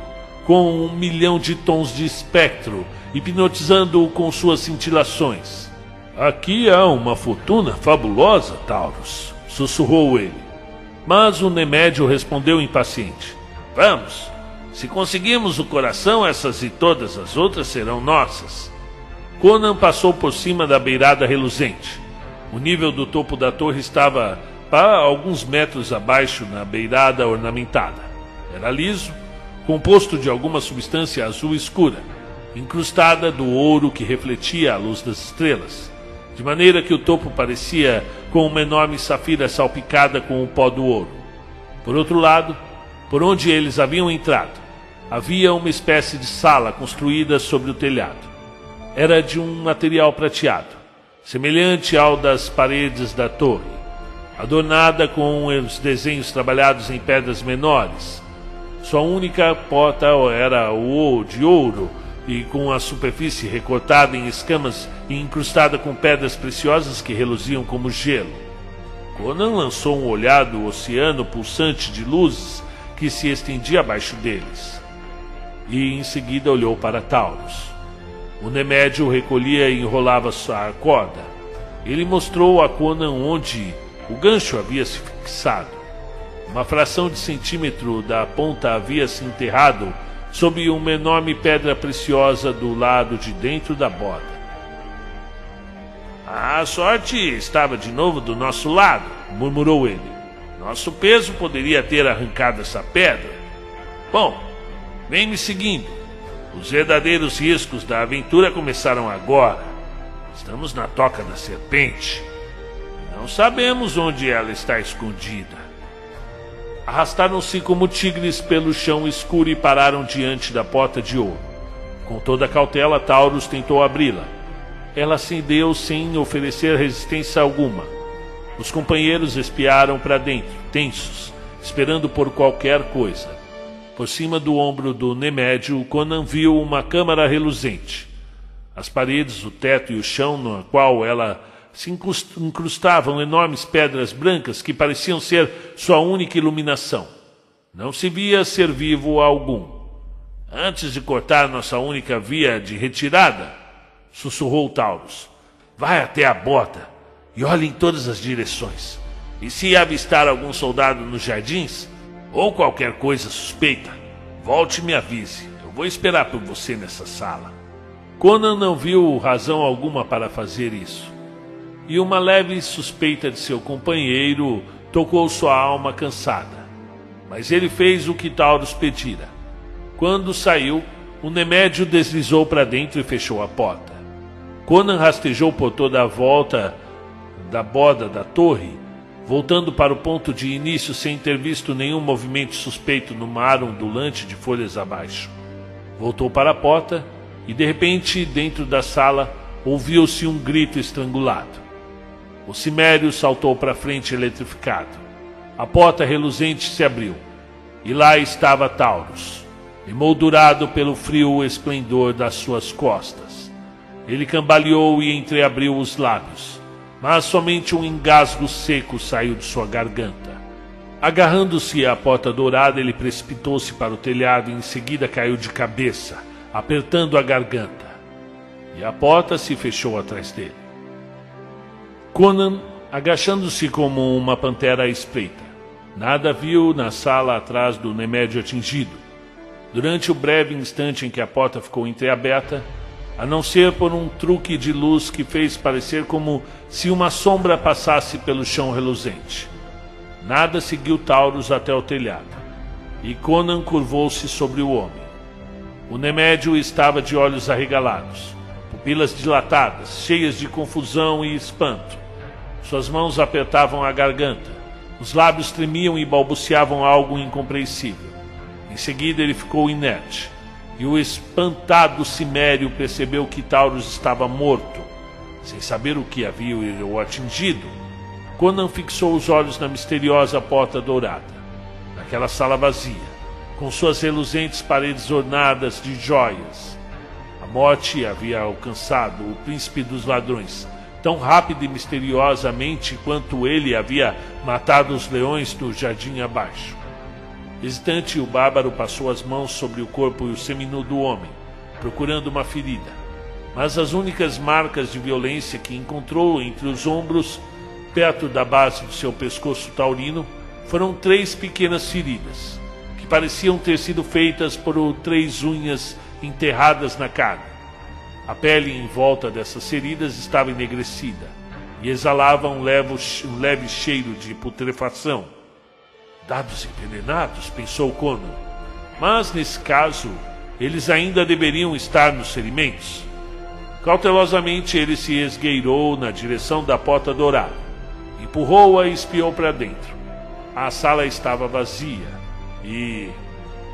com um milhão de tons de espectro, hipnotizando-o com suas cintilações. Aqui há uma fortuna fabulosa, Taurus, sussurrou ele. Mas o Nemédio respondeu impaciente. Vamos, se conseguirmos o coração, essas e todas as outras serão nossas. Conan passou por cima da beirada reluzente. O nível do topo da torre estava para alguns metros abaixo na beirada ornamentada. Era liso, composto de alguma substância azul escura, incrustada do ouro que refletia a luz das estrelas, de maneira que o topo parecia com uma enorme safira salpicada com o pó do ouro. Por outro lado, por onde eles haviam entrado, havia uma espécie de sala construída sobre o telhado. Era de um material prateado, semelhante ao das paredes da torre, adornada com os desenhos trabalhados em pedras menores. Sua única porta era o de ouro e com a superfície recortada em escamas e incrustada com pedras preciosas que reluziam como gelo. Conan lançou um olhar do oceano pulsante de luzes que se estendia abaixo deles e em seguida olhou para Taurus. O Nemédio recolhia e enrolava sua corda. Ele mostrou a Conan onde o gancho havia se fixado. Uma fração de centímetro da ponta havia se enterrado sob uma enorme pedra preciosa do lado de dentro da borda. A sorte estava de novo do nosso lado, murmurou ele. Nosso peso poderia ter arrancado essa pedra. Bom, vem me seguindo. Os verdadeiros riscos da aventura começaram agora. Estamos na toca da serpente. Não sabemos onde ela está escondida. Arrastaram-se como tigres pelo chão escuro e pararam diante da porta de ouro. Com toda cautela, Taurus tentou abri-la. Ela acendeu sem oferecer resistência alguma. Os companheiros espiaram para dentro, tensos, esperando por qualquer coisa. Por cima do ombro do Nemédio, Conan viu uma câmara reluzente. As paredes, o teto e o chão, na qual ela se incrustavam enormes pedras brancas que pareciam ser sua única iluminação. Não se via ser vivo algum. Antes de cortar nossa única via de retirada, sussurrou Taurus, vai até a bota e olhe em todas as direções. E se avistar algum soldado nos jardins, ou qualquer coisa suspeita, volte e me avise. Eu vou esperar por você nessa sala. Conan não viu razão alguma para fazer isso e uma leve suspeita de seu companheiro tocou sua alma cansada. Mas ele fez o que Taurus pedira. Quando saiu, o Nemédio deslizou para dentro e fechou a porta. Conan rastejou por toda a volta da borda da torre, voltando para o ponto de início sem ter visto nenhum movimento suspeito no mar ondulante de folhas abaixo. Voltou para a porta e, de repente, dentro da sala, ouviu-se um grito estrangulado. O cimério saltou para frente eletrificado. A porta reluzente se abriu, e lá estava Taurus, emoldurado pelo frio esplendor das suas costas. Ele cambaleou e entreabriu os lábios, mas somente um engasgo seco saiu de sua garganta. Agarrando-se à porta dourada, ele precipitou-se para o telhado e em seguida caiu de cabeça, apertando a garganta. E a porta se fechou atrás dele. Conan, agachando-se como uma pantera à espreita, nada viu na sala atrás do Nemédio atingido. Durante o breve instante em que a porta ficou entreaberta, a não ser por um truque de luz que fez parecer como se uma sombra passasse pelo chão reluzente. Nada seguiu Taurus até o telhado, e Conan curvou-se sobre o homem. O Nemédio estava de olhos arregalados, pupilas dilatadas, cheias de confusão e espanto. Suas mãos apertavam a garganta. Os lábios tremiam e balbuciavam algo incompreensível. Em seguida, ele ficou inerte. E o espantado Cimério percebeu que Taurus estava morto. Sem saber o que havia o atingido, Conan fixou os olhos na misteriosa porta dourada. Naquela sala vazia, com suas reluzentes paredes ornadas de joias. Morte havia alcançado o príncipe dos ladrões tão rápida e misteriosamente quanto ele havia matado os leões do jardim abaixo. Hesitante, o bárbaro passou as mãos sobre o corpo e o seminu do homem, procurando uma ferida. Mas as únicas marcas de violência que encontrou entre os ombros, perto da base do seu pescoço taurino, foram três pequenas feridas, que pareciam ter sido feitas por três unhas enterradas na carne. A pele em volta dessas feridas estava enegrecida e exalava um leve, cheiro de putrefação. Dados envenenados, pensou Conan. Mas, nesse caso, eles ainda deveriam estar nos ferimentos. Cautelosamente ele se esgueirou na direção da porta dourada, empurrou-a e espiou para dentro. A sala estava vazia e,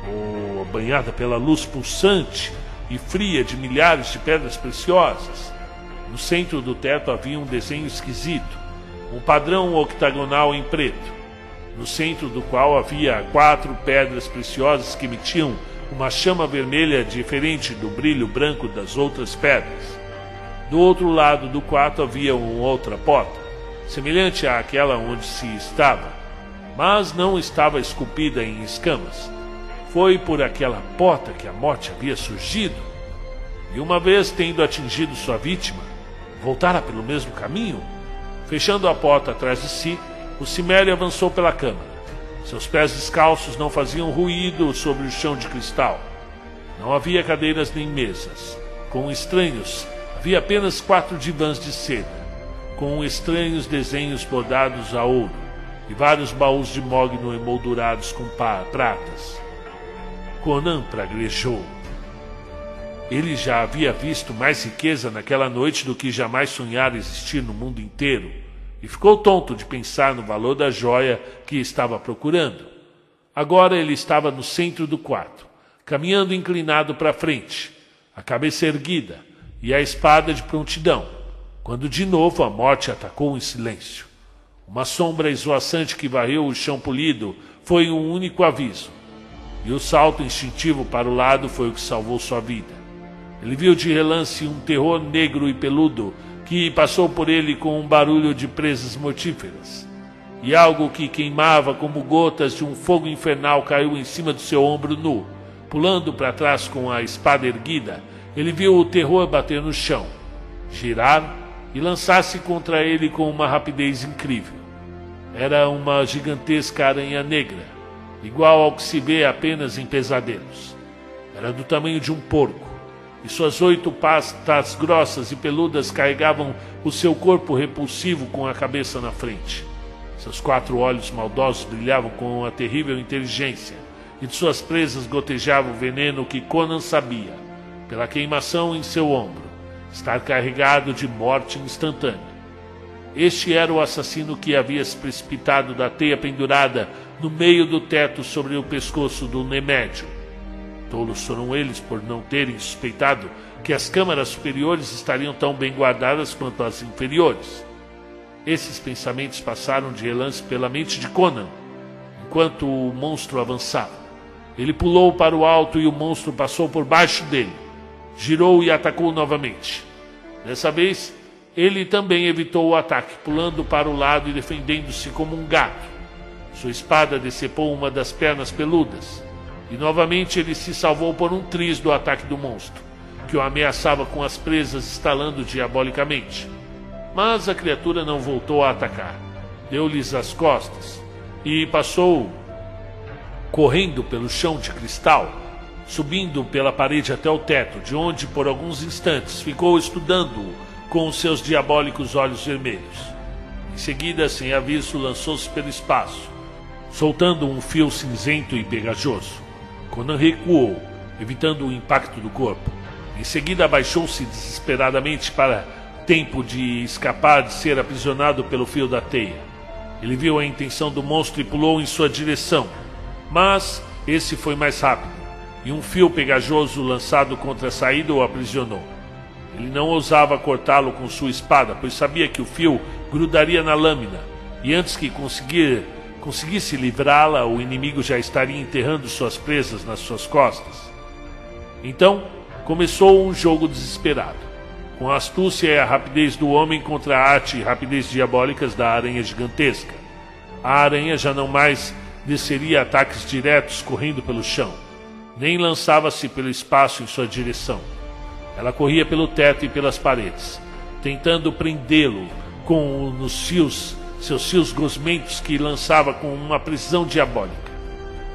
oh, banhada pela luz pulsante, e fria de milhares de pedras preciosas. No centro do teto havia um desenho esquisito, um padrão octagonal em preto, no centro do qual havia quatro pedras preciosas que emitiam uma chama vermelha diferente do brilho branco das outras pedras. Do outro lado do quarto havia uma outra porta, semelhante àquela onde se estava, mas não estava esculpida em escamas foi por aquela porta que a morte havia surgido, e uma vez tendo atingido sua vítima, voltara pelo mesmo caminho. Fechando a porta atrás de si, o Cimério avançou pela câmara. Seus pés descalços não faziam ruído sobre o chão de cristal. Não havia cadeiras nem mesas. Com estranhos, havia apenas quatro divãs de seda, com estranhos desenhos bordados a ouro e vários baús de mogno emoldurados com pratas. Conan praguejou. Ele já havia visto mais riqueza naquela noite do que jamais sonhara existir no mundo inteiro, e ficou tonto de pensar no valor da joia que estava procurando. Agora ele estava no centro do quarto, caminhando inclinado para frente, a cabeça erguida e a espada de prontidão, quando de novo a morte atacou em silêncio. Uma sombra esvoaçante que varreu o chão polido foi um único aviso, e o salto instintivo para o lado foi o que salvou sua vida. Ele viu de relance um terror negro e peludo que passou por ele com um barulho de presas mortíferas. E algo que queimava como gotas de um fogo infernal caiu em cima do seu ombro nu. Pulando para trás com a espada erguida, ele viu o terror bater no chão, girar e lançar-se contra ele com uma rapidez incrível. Era uma gigantesca aranha negra, igual ao que se vê apenas em pesadelos. Era do tamanho de um porco e suas oito patas grossas e peludas carregavam o seu corpo repulsivo com a cabeça na frente. Seus quatro olhos maldosos brilhavam com uma terrível inteligência, e de suas presas gotejava o veneno que Conan sabia, pela queimação em seu ombro, estar carregado de morte instantânea. Este era o assassino que havia se precipitado da teia pendurada no meio do teto sobre o pescoço do Nemédio Tolos foram eles por não terem suspeitado que as câmaras superiores estariam tão bem guardadas quanto as inferiores. Esses pensamentos passaram de relance pela mente de Conan, enquanto o monstro avançava. Ele pulou para o alto e o monstro passou por baixo dele. Girou e atacou novamente. Dessa vez, ele também evitou o ataque, pulando para o lado e defendendo-se como um gato. Sua espada decepou uma das pernas peludas. E novamente ele se salvou por um triz do ataque do monstro, que o ameaçava com as presas estalando diabolicamente. Mas a criatura não voltou a atacar. Deu-lhes as costas e passou correndo pelo chão de cristal, subindo pela parede até o teto, de onde por alguns instantes ficou estudando-o com os seus diabólicos olhos vermelhos. Em seguida, sem aviso, lançou-se pelo espaço, soltando um fio cinzento e pegajoso. Conan recuou, evitando o impacto do corpo. Em seguida, abaixou-se desesperadamente para tempo de escapar de ser aprisionado pelo fio da teia. Ele viu a intenção do monstro e pulou em sua direção, mas esse foi mais rápido, e um fio pegajoso lançado contra a saída o aprisionou. Ele não ousava cortá-lo com sua espada, pois sabia que o fio grudaria na lâmina, e antes que conseguir conseguisse livrá-la, o inimigo já estaria enterrando suas presas nas suas costas. Então, começou um jogo desesperado, com a astúcia e a rapidez do homem contra a arte e rapidez diabólicas da aranha gigantesca. A aranha já não mais desceria ataques diretos correndo pelo chão, nem lançava-se pelo espaço em sua direção. Ela corria pelo teto e pelas paredes, tentando prendê-lo com nos fios seus fios gosmentos que lançava com uma precisão diabólica.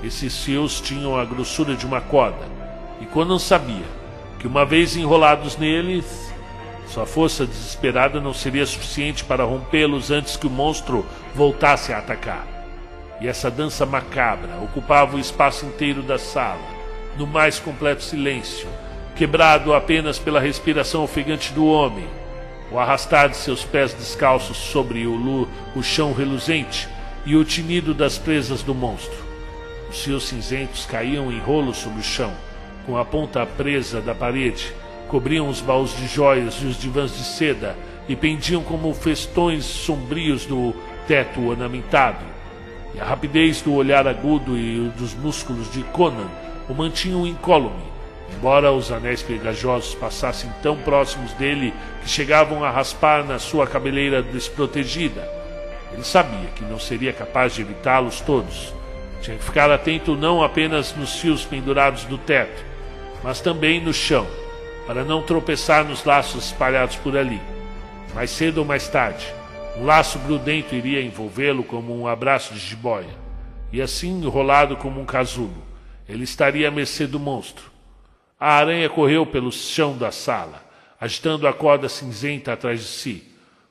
Esses fios tinham a grossura de uma corda, e Conan sabia que, uma vez enrolados neles, sua força desesperada não seria suficiente para rompê-los antes que o monstro voltasse a atacar. E essa dança macabra ocupava o espaço inteiro da sala, no mais completo silêncio, quebrado apenas pela respiração ofegante do homem o arrastar de seus pés descalços sobre o, lu, o chão reluzente e o tinido das presas do monstro. Os fios cinzentos caíam em rolos sobre o chão, com a ponta presa da parede, cobriam os baús de joias e os divãs de seda e pendiam como festões sombrios do teto ornamentado. E a rapidez do olhar agudo e dos músculos de Conan o mantinham incólume, embora os anéis pegajosos passassem tão próximos dele que chegavam a raspar na sua cabeleira desprotegida. Ele sabia que não seria capaz de evitá-los todos. Tinha que ficar atento não apenas nos fios pendurados do teto, mas também no chão, para não tropeçar nos laços espalhados por ali. Mais cedo ou mais tarde, um laço grudento iria envolvê-lo como um abraço de jiboia, e assim enrolado como um casulo, ele estaria à mercê do monstro a aranha correu pelo chão da sala, agitando a corda cinzenta atrás de si.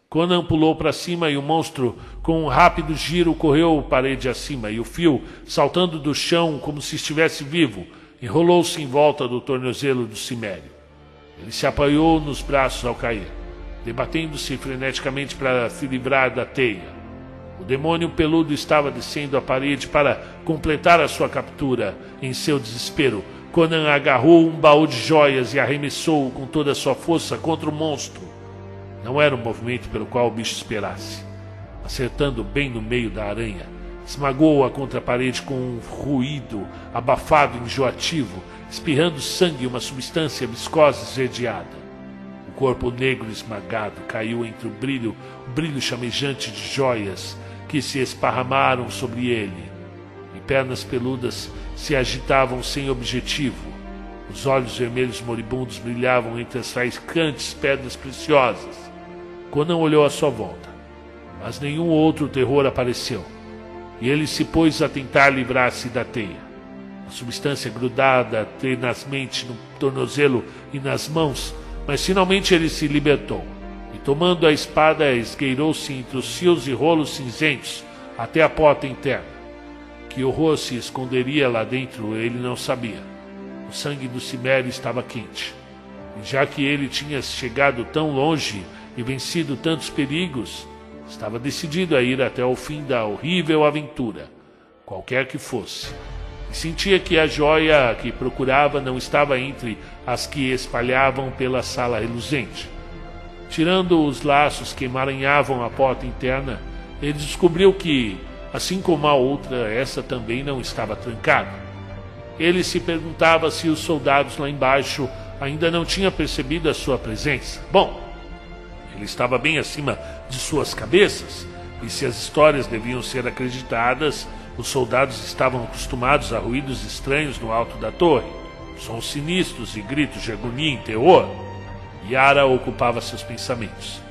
Conan pulou para cima e o monstro, com um rápido giro, correu parede acima, e o fio, saltando do chão como se estivesse vivo, enrolou-se em volta do tornozelo do cimério. Ele se apoiou nos braços ao cair, debatendo-se freneticamente para se livrar da teia. O demônio peludo estava descendo a parede para completar a sua captura. Em seu desespero, Conan agarrou um baú de joias e arremessou-o com toda a sua força contra o monstro. Não era um movimento pelo qual o bicho esperasse. Acertando bem no meio da aranha, esmagou-a contra a parede com um ruído abafado e enjoativo, espirrando sangue e uma substância viscosa esverdeada. O corpo negro esmagado caiu entre o brilho, o brilho chamejante de joias que se esparramaram sobre ele. E pernas peludas se agitavam sem objetivo. Os olhos vermelhos moribundos brilhavam entre as faiscantes pedras preciosas. Conan olhou à sua volta, mas nenhum outro terror apareceu, e ele se pôs a tentar livrar-se da teia. A substância grudada tenazmente no tornozelo e nas mãos, mas finalmente ele se libertou, e tomando a espada, esgueirou-se entre os fios e rolos cinzentos até a porta interna. Que horror se esconderia lá dentro, ele não sabia. O sangue do Cimério estava quente. E já que ele tinha chegado tão longe, e vencido tantos perigos, estava decidido a ir até o fim da horrível aventura, qualquer que fosse. E sentia que a joia que procurava não estava entre as que espalhavam pela sala reluzente. Tirando os laços que emaranhavam a porta interna, ele descobriu que, assim como a outra, essa também não estava trancada. Ele se perguntava se os soldados lá embaixo ainda não tinham percebido a sua presença. Bom, ele estava bem acima de suas cabeças, e se as histórias deviam ser acreditadas, os soldados estavam acostumados a ruídos estranhos no alto da torre, sons sinistros e gritos de agonia e terror. Yara ocupava seus pensamentos.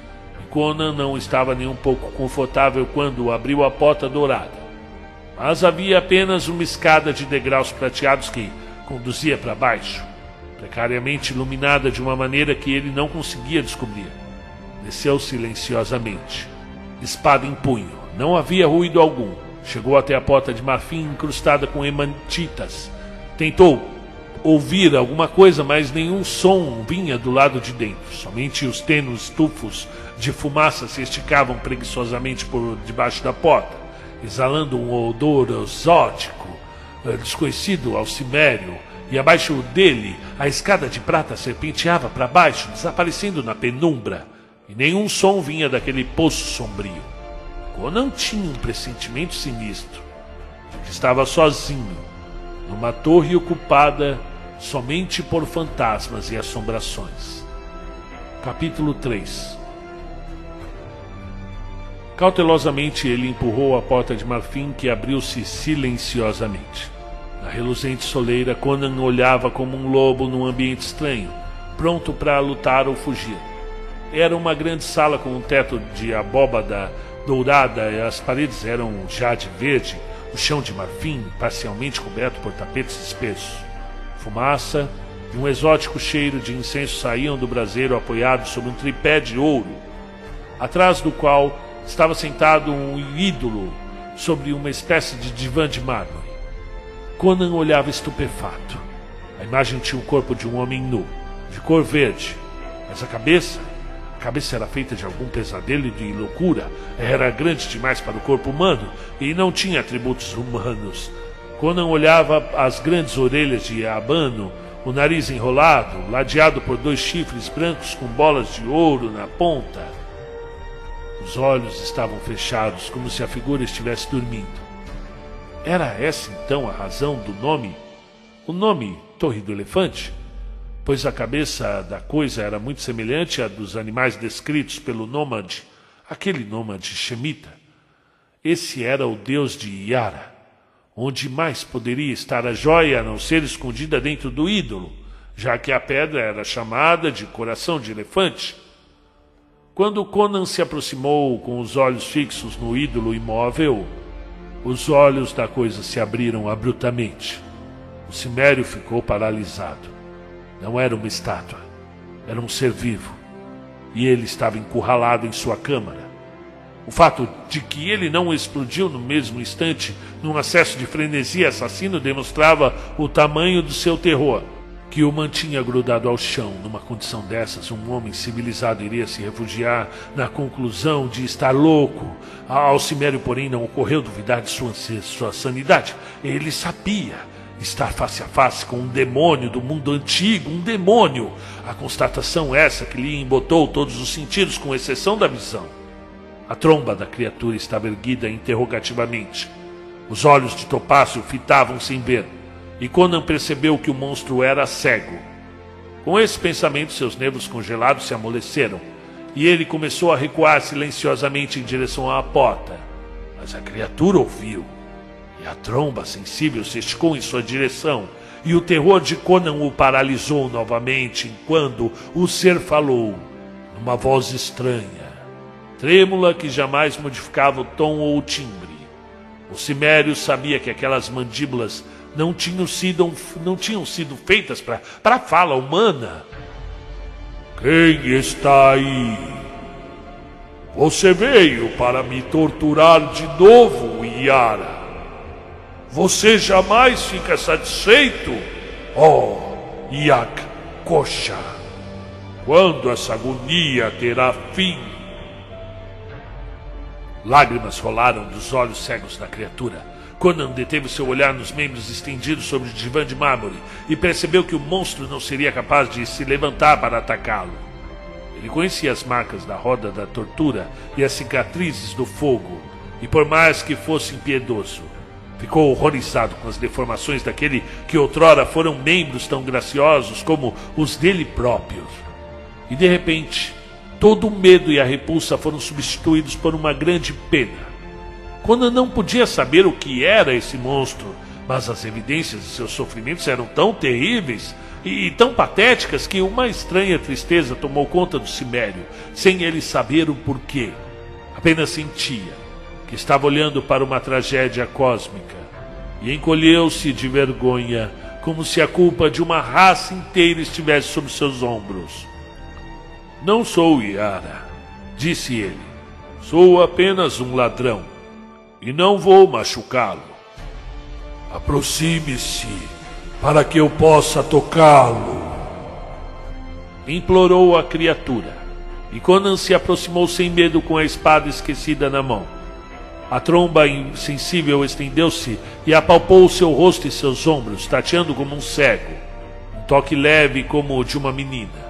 Conan não estava nem um pouco confortável quando abriu a porta dourada. Mas havia apenas uma escada de degraus prateados que conduzia para baixo, precariamente iluminada de uma maneira que ele não conseguia descobrir. Desceu silenciosamente, espada em punho. Não havia ruído algum. Chegou até a porta de marfim incrustada com hemantitas. Tentou ouvir alguma coisa, mas nenhum som vinha do lado de dentro. Somente os tênues tufos de fumaça se esticavam preguiçosamente por debaixo da porta, exalando um odor exótico, eh, desconhecido ao cimério, e abaixo dele a escada de prata serpenteava para baixo, desaparecendo na penumbra e nenhum som vinha daquele poço sombrio. Conan tinha um pressentimento sinistro estava sozinho, numa torre ocupada somente por fantasmas e assombrações. Capítulo 3 Cautelosamente ele empurrou a porta de marfim que abriu-se silenciosamente. Na reluzente soleira, Conan olhava como um lobo num ambiente estranho, pronto para lutar ou fugir. Era uma grande sala com um teto de abóbada dourada e as paredes eram jade verde, o chão de marfim parcialmente coberto por tapetes espessos. Fumaça e um exótico cheiro de incenso saíam do braseiro apoiado sobre um tripé de ouro, atrás do qual estava sentado um ídolo sobre uma espécie de divã de mármore. Conan olhava estupefato. A imagem tinha o corpo de um homem nu, de cor verde, mas a cabeça a cabeça era feita de algum pesadelo e de loucura. Era grande demais para o corpo humano e não tinha atributos humanos. Conan olhava as grandes orelhas de Abano, o nariz enrolado, ladeado por dois chifres brancos com bolas de ouro na ponta. Os olhos estavam fechados, como se a figura estivesse dormindo. Era essa então a razão do nome? O nome Torre do Elefante? pois a cabeça da coisa era muito semelhante à dos animais descritos pelo nômade, aquele nômade shemita. Esse era o deus de Yara. Onde mais poderia estar a joia a não ser escondida dentro do ídolo, já que a pedra era chamada de coração de elefante? Quando Conan se aproximou com os olhos fixos no ídolo imóvel, os olhos da coisa se abriram abruptamente. O cimério ficou paralisado. Não era uma estátua, era um ser vivo. e ele estava encurralado em sua câmara. O fato de que ele não explodiu no mesmo instante, num acesso de frenesia assassino, demonstrava o tamanho do seu terror, que o mantinha grudado ao chão. Numa condição dessas, um homem civilizado iria se refugiar na conclusão de estar louco. Ao Cimério, porém, não ocorreu duvidar de sua, sua sanidade. Ele sabia estar face a face com um demônio do mundo antigo, um demônio. A constatação essa que lhe embotou todos os sentidos, com exceção da visão. A tromba da criatura estava erguida interrogativamente. Os olhos de Topácio fitavam sem ver, e Conan percebeu que o monstro era cego. Com esse pensamento, seus nervos congelados se amoleceram, e ele começou a recuar silenciosamente em direção à porta. Mas a criatura ouviu e a tromba sensível se esticou em sua direção, e o terror de Conan o paralisou novamente enquanto o ser falou, numa voz estranha, trêmula que jamais modificava o tom ou o timbre. O Cimério sabia que aquelas mandíbulas não tinham sido, não tinham sido feitas para a fala humana. Quem está aí? Você veio para me torturar de novo, Yara. Você jamais fica satisfeito? Oh, Yak Kosha, quando essa agonia terá fim? Lágrimas rolaram dos olhos cegos da criatura. Conan deteve seu olhar nos membros estendidos sobre o divã de mármore e percebeu que o monstro não seria capaz de se levantar para atacá-lo. Ele conhecia as marcas da roda da tortura e as cicatrizes do fogo, e por mais que fosse impiedoso, Ficou horrorizado com as deformações daquele que outrora foram membros tão graciosos como os dele próprios. E de repente, todo o medo e a repulsa foram substituídos por uma grande pena. Quando não podia saber o que era esse monstro, mas as evidências de seus sofrimentos eram tão terríveis e tão patéticas que uma estranha tristeza tomou conta do Cimério, sem ele saber o porquê. Apenas sentia que estava olhando para uma tragédia cósmica, e encolheu-se de vergonha, como se a culpa de uma raça inteira estivesse sobre seus ombros. Não sou Yara, disse ele. Sou apenas um ladrão e não vou machucá-lo. Aproxime-se para que eu possa tocá-lo. Implorou a criatura, e Conan se aproximou sem medo com a espada esquecida na mão. A tromba insensível estendeu-se e apalpou seu rosto e seus ombros, tateando como um cego. Um toque leve como o de uma menina.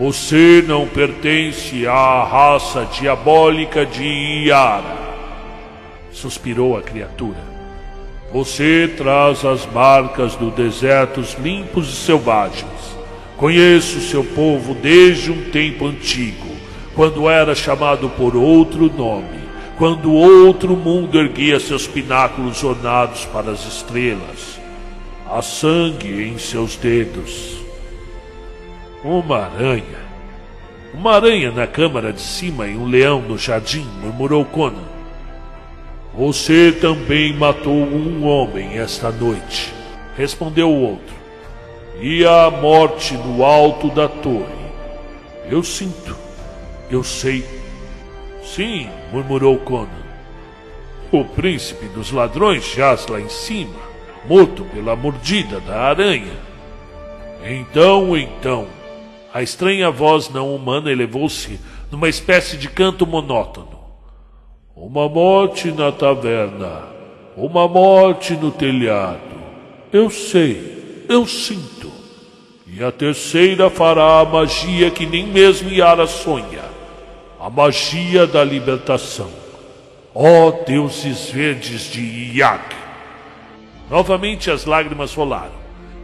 Você não pertence à raça diabólica de Iara, suspirou a criatura. Você traz as marcas do desertos limpos e selvagens. Conheço seu povo desde um tempo antigo, quando era chamado por outro nome quando outro mundo erguia seus pináculos ornados para as estrelas. Há sangue em seus dedos. Uma aranha. Uma aranha na câmara de cima e um leão no jardim, murmurou Conan. Você também matou um homem esta noite, respondeu o outro. E a morte no alto da torre. Eu sinto, eu sei Sim, murmurou Conan. O príncipe dos ladrões jaz lá em cima, morto pela mordida da aranha. Então, então, a estranha voz não humana elevou-se numa espécie de canto monótono. Uma morte na taverna, uma morte no telhado. Eu sei, eu sinto. E a terceira fará a magia que nem mesmo Yara sonha a magia da libertação. Ó oh, deuses verdes de Iak! Novamente as lágrimas rolaram.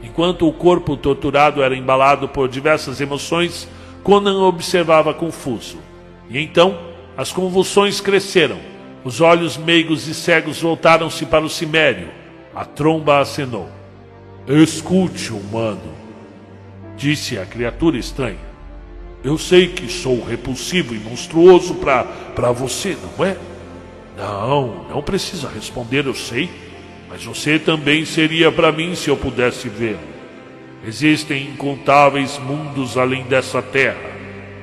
Enquanto o corpo torturado era embalado por diversas emoções, Conan observava confuso. E então as convulsões cresceram. Os olhos meigos e cegos voltaram-se para o cimério. A tromba acenou. Escute, humano, disse a criatura estranha. Eu sei que sou repulsivo e monstruoso para você, não é? Não, não precisa responder, eu sei. Mas você também seria para mim se eu pudesse ver. Existem incontáveis mundos além dessa terra.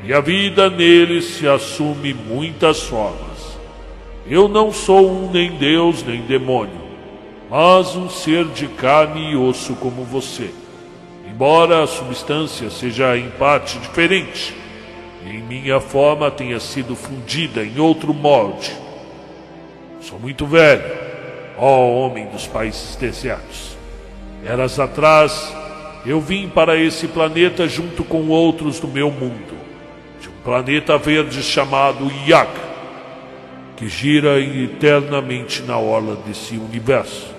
e a vida neles se assume muitas formas. Eu não sou um nem Deus nem demônio, mas um ser de carne e osso como você. Embora a substância seja em parte diferente, e em minha forma tenha sido fundida em outro molde. Sou muito velho, ó homem dos países desertos. Eras atrás, eu vim para esse planeta junto com outros do meu mundo, de um planeta verde chamado Yak, que gira eternamente na orla desse universo.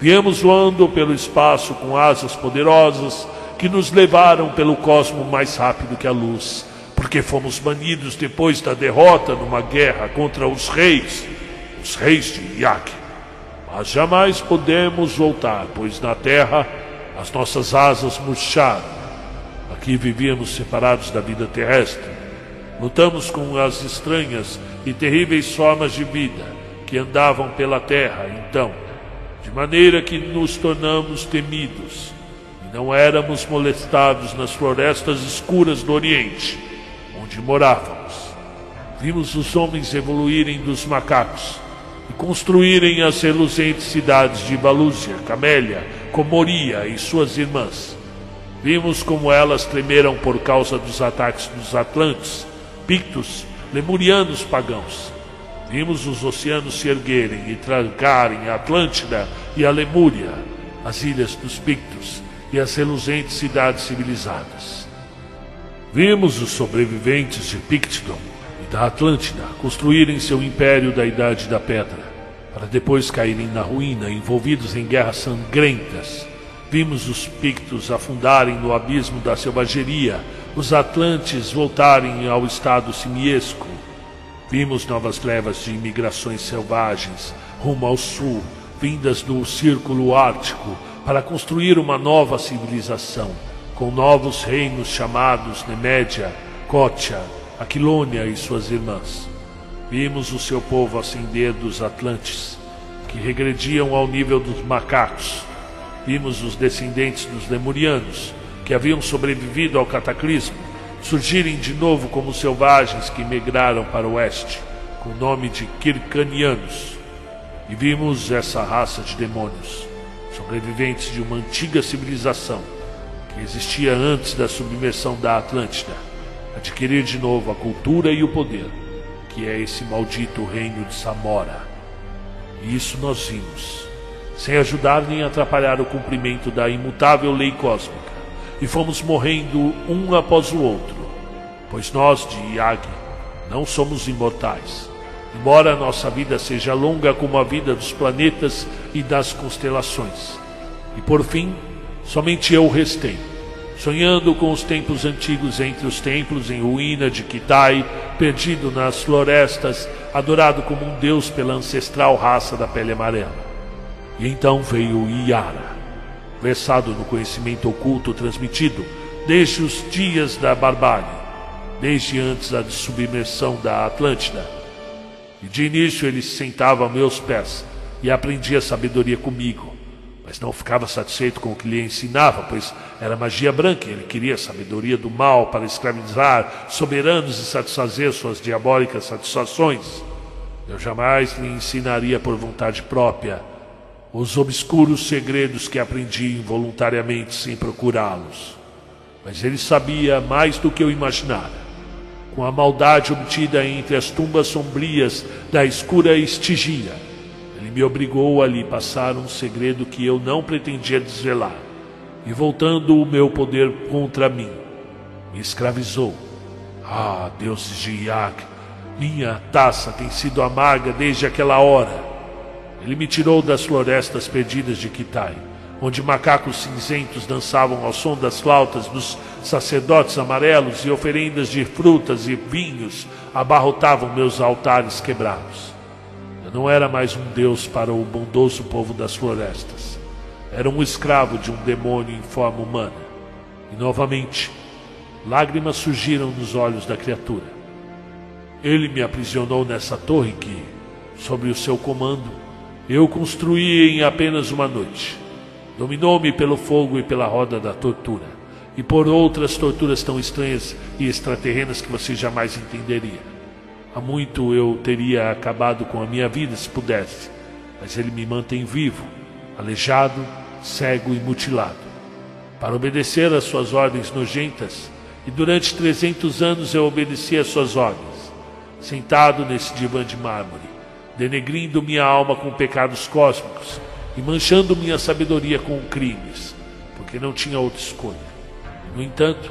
Viemos voando pelo espaço com asas poderosas que nos levaram pelo cosmo mais rápido que a luz, porque fomos banidos depois da derrota numa guerra contra os reis, os reis de Yak. Mas jamais podemos voltar, pois na terra as nossas asas murcharam. Aqui vivíamos separados da vida terrestre. Lutamos com as estranhas e terríveis formas de vida que andavam pela terra, então, de maneira que nos tornamos temidos e não éramos molestados nas florestas escuras do Oriente, onde morávamos. Vimos os homens evoluírem dos macacos e construírem as reluzentes cidades de Balúzia, Camélia, Comoria e suas irmãs. Vimos como elas tremeram por causa dos ataques dos Atlantes, Pictos, Lemurianos pagãos. Vimos os oceanos se erguerem e trancarem a Atlântida e a Lemúria, as ilhas dos Pictos e as reluzentes cidades civilizadas. Vimos os sobreviventes de Pictidon da Atlântida construírem seu império da Idade da Pedra para depois caírem na ruína, envolvidos em guerras sangrentas. Vimos os pictos afundarem no abismo da selvageria, os atlantes voltarem ao estado simiesco. Vimos novas levas de imigrações selvagens rumo ao sul, vindas do Círculo Ártico, para construir uma nova civilização, com novos reinos chamados Nemédia, Cótia, Aquilônia e suas irmãs. Vimos o seu povo ascender dos Atlantes, que regrediam ao nível dos macacos. Vimos os descendentes dos Lemurianos, que haviam sobrevivido ao cataclismo, surgirem de novo como selvagens que migraram para o oeste, com o nome de Kirkanianos. E vimos essa raça de demônios, sobreviventes de uma antiga civilização que existia antes da submersão da Atlântida, adquirir de novo a cultura e o poder que é esse maldito reino de Samora. E isso nós vimos, sem ajudar nem atrapalhar o cumprimento da imutável lei cósmica, e fomos morrendo um após o outro, pois nós de Yag não somos imortais. Embora nossa vida seja longa como a vida dos planetas e das constelações. E por fim, somente eu restei sonhando com os tempos antigos entre os templos em ruína de Kitai, perdido nas florestas, adorado como um deus pela ancestral raça da pele amarela. E então veio Iara, versado no conhecimento oculto transmitido desde os dias da barbárie, desde antes da submersão da Atlântida. E de início ele se sentava a meus pés e aprendia sabedoria comigo mas não ficava satisfeito com o que lhe ensinava, pois era magia branca e ele queria a sabedoria do mal para escravizar soberanos e satisfazer suas diabólicas satisfações. Eu jamais lhe ensinaria por vontade própria os obscuros segredos que aprendi involuntariamente sem procurá-los. Mas ele sabia mais do que eu imaginara. Com a maldade obtida entre as tumbas sombrias da escura Estigia, ele me obrigou a lhe passar um segredo que eu não pretendia desvelar, e voltando o meu poder contra mim, me escravizou. Ah, deuses de Iak, minha taça tem sido amarga desde aquela hora. Ele me tirou das florestas perdidas de Kitai, onde macacos cinzentos dançavam ao som das flautas dos sacerdotes amarelos e oferendas de frutas e vinhos abarrotavam meus altares quebrados. Não era mais um deus para o bondoso povo das florestas. Era um escravo de um demônio em forma humana. E novamente, lágrimas surgiram nos olhos da criatura. Ele me aprisionou nessa torre que, sob o seu comando, eu construí em apenas uma noite. Dominou-me pelo fogo e pela roda da tortura, e por outras torturas tão estranhas e extraterrenas que você jamais entenderia. Há muito eu teria acabado com a minha vida se pudesse, mas ele me mantém vivo, aleijado, cego e mutilado. Para obedecer às suas ordens nojentas, e durante 300 anos eu obedeci às suas ordens, sentado nesse divã de mármore, denegrindo minha alma com pecados cósmicos e manchando minha sabedoria com crimes, porque não tinha outra escolha. No entanto,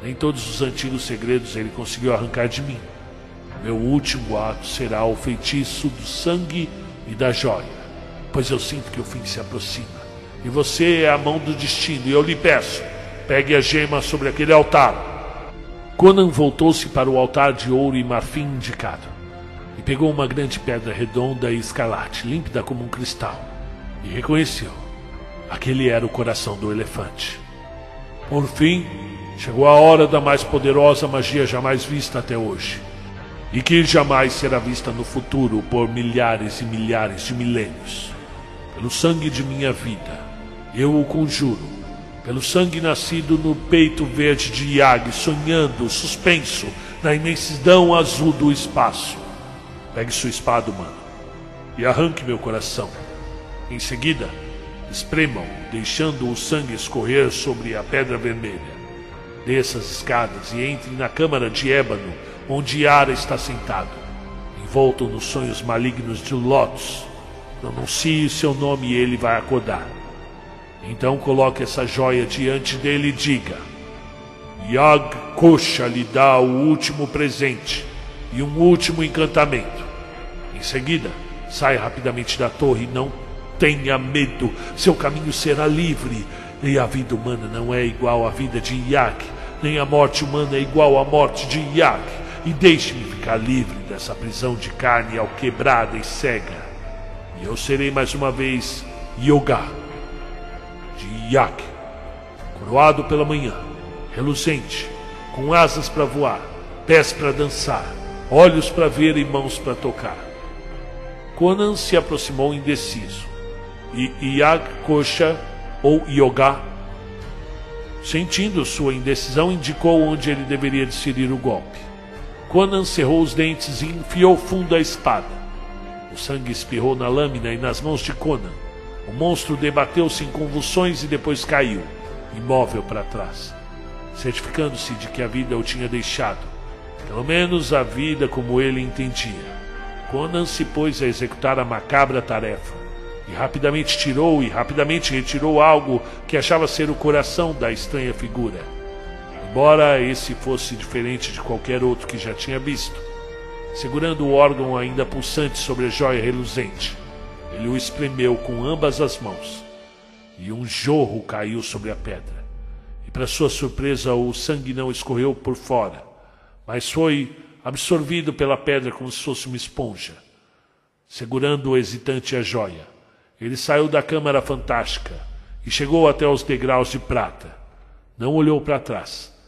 nem todos os antigos segredos ele conseguiu arrancar de mim. Meu último ato será o feitiço do sangue e da joia, pois eu sinto que o fim se aproxima. E você é a mão do destino, e eu lhe peço, pegue a gema sobre aquele altar Conan voltou-se para o altar de ouro e marfim indicado e pegou uma grande pedra redonda e escarlate, límpida como um cristal, e reconheceu. Aquele era o coração do elefante. Por fim, chegou a hora da mais poderosa magia jamais vista até hoje, e que jamais será vista no futuro por milhares e milhares de milênios. Pelo sangue de minha vida, eu o conjuro pelo sangue nascido no peito verde de Yag, sonhando, suspenso, na imensidão azul do espaço. Pegue sua espada, humano, e arranque meu coração. Em seguida, espremam, deixando o sangue escorrer sobre a pedra vermelha. Desça as escadas e entre na câmara de ébano, onde Yara está sentado, envolto nos sonhos malignos de Lotus. Pronuncie seu nome e ele vai acordar. Então coloque essa joia diante dele e diga: Yag Kosha lhe dá o último presente e um último encantamento. Em seguida, saia rapidamente da torre e não tenha medo. Seu caminho será livre. E a vida humana não é igual à vida de Yag, nem a morte humana é igual à morte de Yag. E deixe-me ficar livre dessa prisão de carne alquebrada e cega. E eu serei mais uma vez Yoga de Yak, coroado pela manhã, reluzente, com asas para voar, pés para dançar, olhos para ver e mãos para tocar. Conan se aproximou indeciso, e Yak Kosha, ou Yoga, sentindo sua indecisão, indicou onde ele deveria desferir o golpe. Conan cerrou os dentes e enfiou fundo a espada. O sangue espirrou na lâmina e nas mãos de Conan o monstro debateu-se em convulsões e depois caiu, imóvel para trás, certificando-se de que a vida o tinha deixado, pelo menos a vida como ele entendia. Conan se pôs a executar a macabra tarefa e rapidamente tirou e rapidamente retirou algo que achava ser o coração da estranha figura. Embora esse fosse diferente de qualquer outro que já tinha visto, segurando o órgão ainda pulsante sobre a joia reluzente, ele o espremeu com ambas as mãos, e um jorro caiu sobre a pedra. E para sua surpresa, o sangue não escorreu por fora, mas foi absorvido pela pedra como se fosse uma esponja. Segurando o hesitante a joia, ele saiu da câmara fantástica e chegou até os degraus de prata. Não olhou para trás.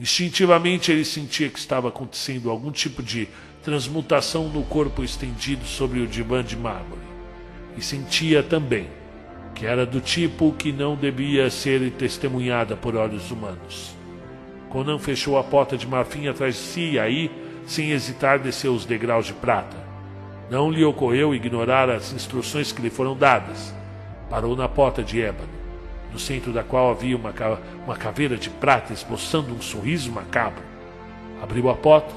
Instintivamente ele sentia que estava acontecendo algum tipo de transmutação no corpo estendido sobre o divã de mármore e sentia também que era do tipo que não devia ser testemunhada por olhos humanos. Conan fechou a porta de marfim atrás de si e aí, sem hesitar, desceu os degraus de prata. Não lhe ocorreu ignorar as instruções que lhe foram dadas. Parou na porta de ébano, no centro da qual havia uma, uma caveira de prata esboçando um sorriso macabro. Abriu a porta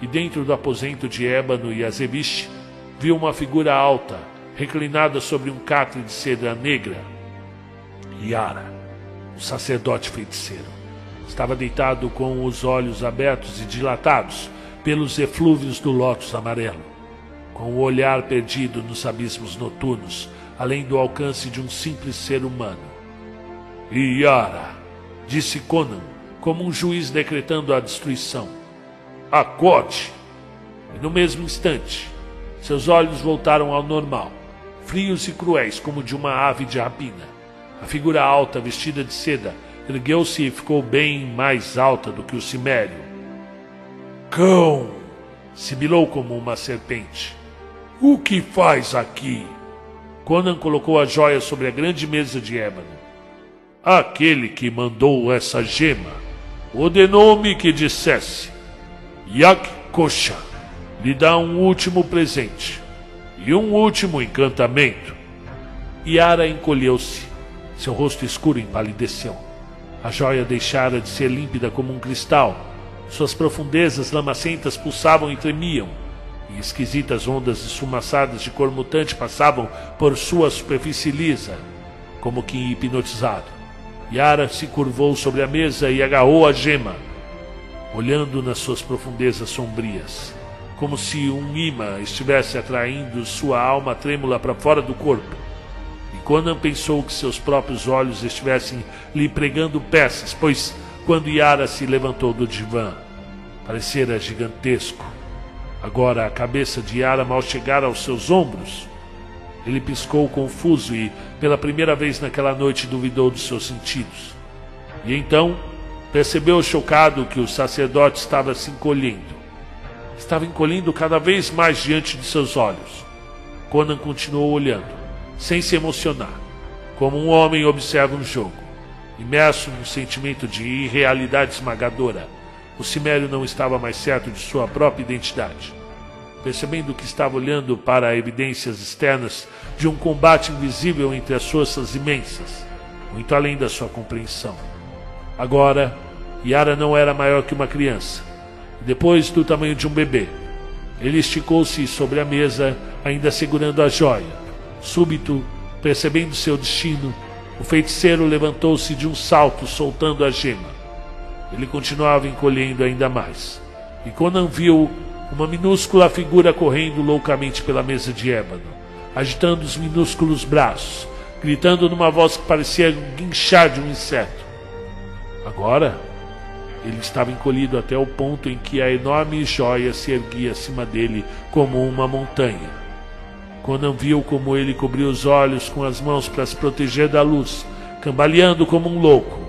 e, dentro do aposento de ébano e azebiche, viu uma figura alta, reclinada sobre um catre de cedra negra. Yara, o sacerdote feiticeiro, estava deitado com os olhos abertos e dilatados pelos eflúvios do lótus amarelo, com o olhar perdido nos abismos noturnos, além do alcance de um simples ser humano. Yara, disse Conan, como um juiz decretando a destruição. Acorde! E no mesmo instante, seus olhos voltaram ao normal frios e cruéis como de uma ave de rapina. A figura alta, vestida de seda, ergueu-se e ficou bem mais alta do que o cimério. Cão! sibilou como uma serpente. O que faz aqui? Conan colocou a joia sobre a grande mesa de ébano. Aquele que mandou essa gema ordenou-me que dissesse: Yak Kosha lhe dá um último presente e um último encantamento. Yara encolheu-se. Seu rosto escuro empalideceu. A joia deixara de ser límpida como um cristal. Suas profundezas lamacentas pulsavam e tremiam, e esquisitas ondas esfumaçadas de cor mutante passavam por sua superfície lisa, como que hipnotizado. Yara se curvou sobre a mesa e agarrou a gema, olhando nas suas profundezas sombrias, como se um imã estivesse atraindo sua alma trêmula para fora do corpo. E Conan pensou que seus próprios olhos estivessem lhe pregando peças, pois quando Yara se levantou do divã, parecera gigantesco. Agora a cabeça de Yara mal chegara aos seus ombros ele piscou confuso e, pela primeira vez naquela noite, duvidou dos seus sentidos. E então percebeu chocado que o sacerdote estava se encolhendo. Estava encolhendo cada vez mais diante de seus olhos. Conan continuou olhando, sem se emocionar, como um homem observa um jogo, imerso num sentimento de irrealidade esmagadora. O Cimério não estava mais certo de sua própria identidade percebendo que estava olhando para evidências externas de um combate invisível entre as forças imensas, muito além da sua compreensão. Agora, Yara não era maior que uma criança, depois do tamanho de um bebê. Ele esticou-se sobre a mesa, ainda segurando a joia. Súbito, percebendo seu destino, o feiticeiro levantou-se de um salto, soltando a gema. Ele continuava encolhendo ainda mais. E Conan viu uma minúscula figura correndo loucamente pela mesa de ébano, agitando os minúsculos braços, gritando numa voz que parecia guinchar de um inseto. Agora, ele estava encolhido até o ponto em que a enorme joia se erguia acima dele como uma montanha. Conan viu como ele cobriu os olhos com as mãos para se proteger da luz, cambaleando como um louco.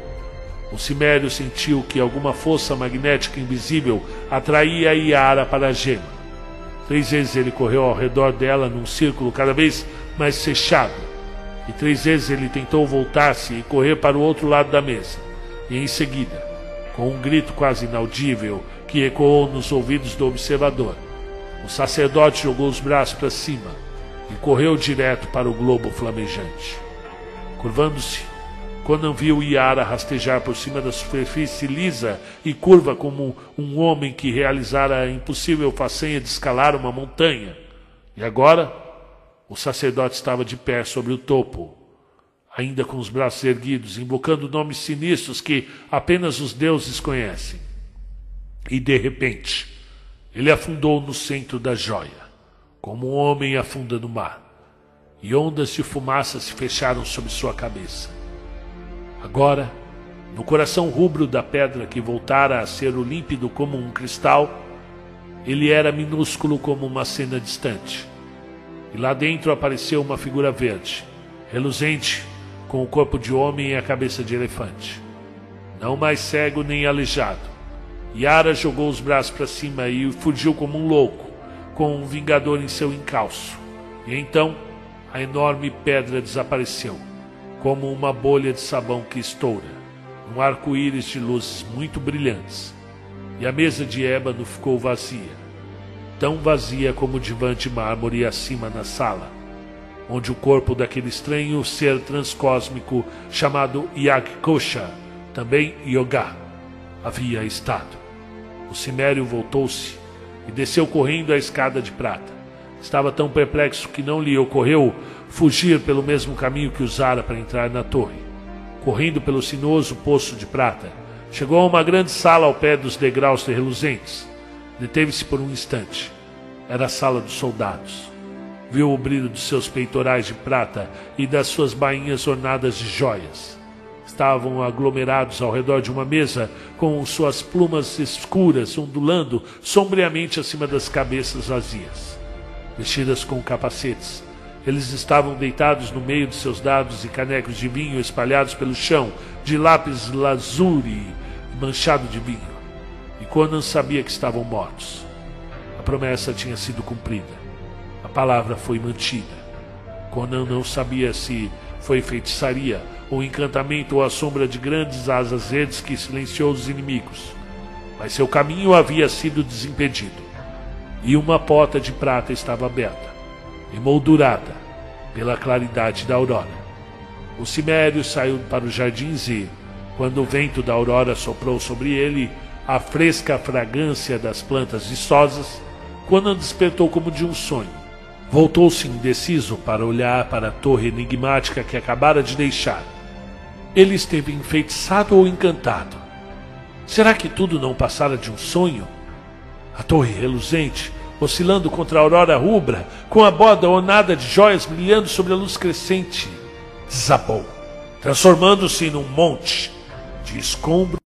O Cimério sentiu que alguma força magnética invisível atraía Yara para a gema. Três vezes ele correu ao redor dela num círculo cada vez mais fechado. E três vezes ele tentou voltar-se e correr para o outro lado da mesa. E em seguida, com um grito quase inaudível que ecoou nos ouvidos do observador, o sacerdote jogou os braços para cima e correu direto para o globo flamejante. Curvando-se, Conan viu Yara rastejar por cima da superfície lisa e curva como um homem que realizara a impossível façanha de escalar uma montanha. E agora, o sacerdote estava de pé sobre o topo, ainda com os braços erguidos, invocando nomes sinistros que apenas os deuses conhecem. E de repente, ele afundou no centro da joia, como um homem afunda no mar, e ondas de fumaça se fecharam sobre sua cabeça. Agora, no coração rubro da pedra que voltara a ser o límpido como um cristal, ele era minúsculo como uma cena distante. E lá dentro apareceu uma figura verde, reluzente, com o corpo de homem e a cabeça de elefante. Não mais cego nem aleijado. Yara jogou os braços para cima e fugiu como um louco, com um vingador em seu encalço. E então a enorme pedra desapareceu como uma bolha de sabão que estoura, um arco-íris de luzes muito brilhantes. E a mesa de ébano ficou vazia, tão vazia como o divã de mármore acima na sala, onde o corpo daquele estranho ser transcósmico chamado Yagkosha, também Yoga, havia estado. O cimério voltou-se e desceu correndo a escada de prata. Estava tão perplexo que não lhe ocorreu fugir pelo mesmo caminho que usara para entrar na torre. Correndo pelo sinuoso poço de prata, chegou a uma grande sala ao pé dos degraus reluzentes. Deteve-se por um instante. Era a sala dos soldados. Viu o brilho dos seus peitorais de prata e das suas bainhas ornadas de joias. Estavam aglomerados ao redor de uma mesa, com suas plumas escuras ondulando sombriamente acima das cabeças vazias. Vestidas com capacetes, eles estavam deitados no meio de seus dados e canecos de vinho espalhados pelo chão, de lápis lazuri manchado de vinho. E Conan sabia que estavam mortos. A promessa tinha sido cumprida. A palavra foi mantida. Conan não sabia se foi feitiçaria, ou encantamento ou a sombra de grandes asas verdes que silenciou os inimigos. Mas seu caminho havia sido desimpedido. E uma porta de prata estava aberta, emoldurada pela claridade da aurora. O cimério saiu para os jardins e, quando o vento da aurora soprou sobre ele a fresca fragrância das plantas viçosas, Conan despertou como de um sonho. Voltou-se indeciso para olhar para a torre enigmática que acabara de deixar. Ele esteve enfeitiçado ou encantado? Será que tudo não passara de um sonho? A torre reluzente, oscilando contra a aurora rubra, com a borda ornada de joias brilhando sobre a luz crescente, desabou, transformando-se num monte de escombros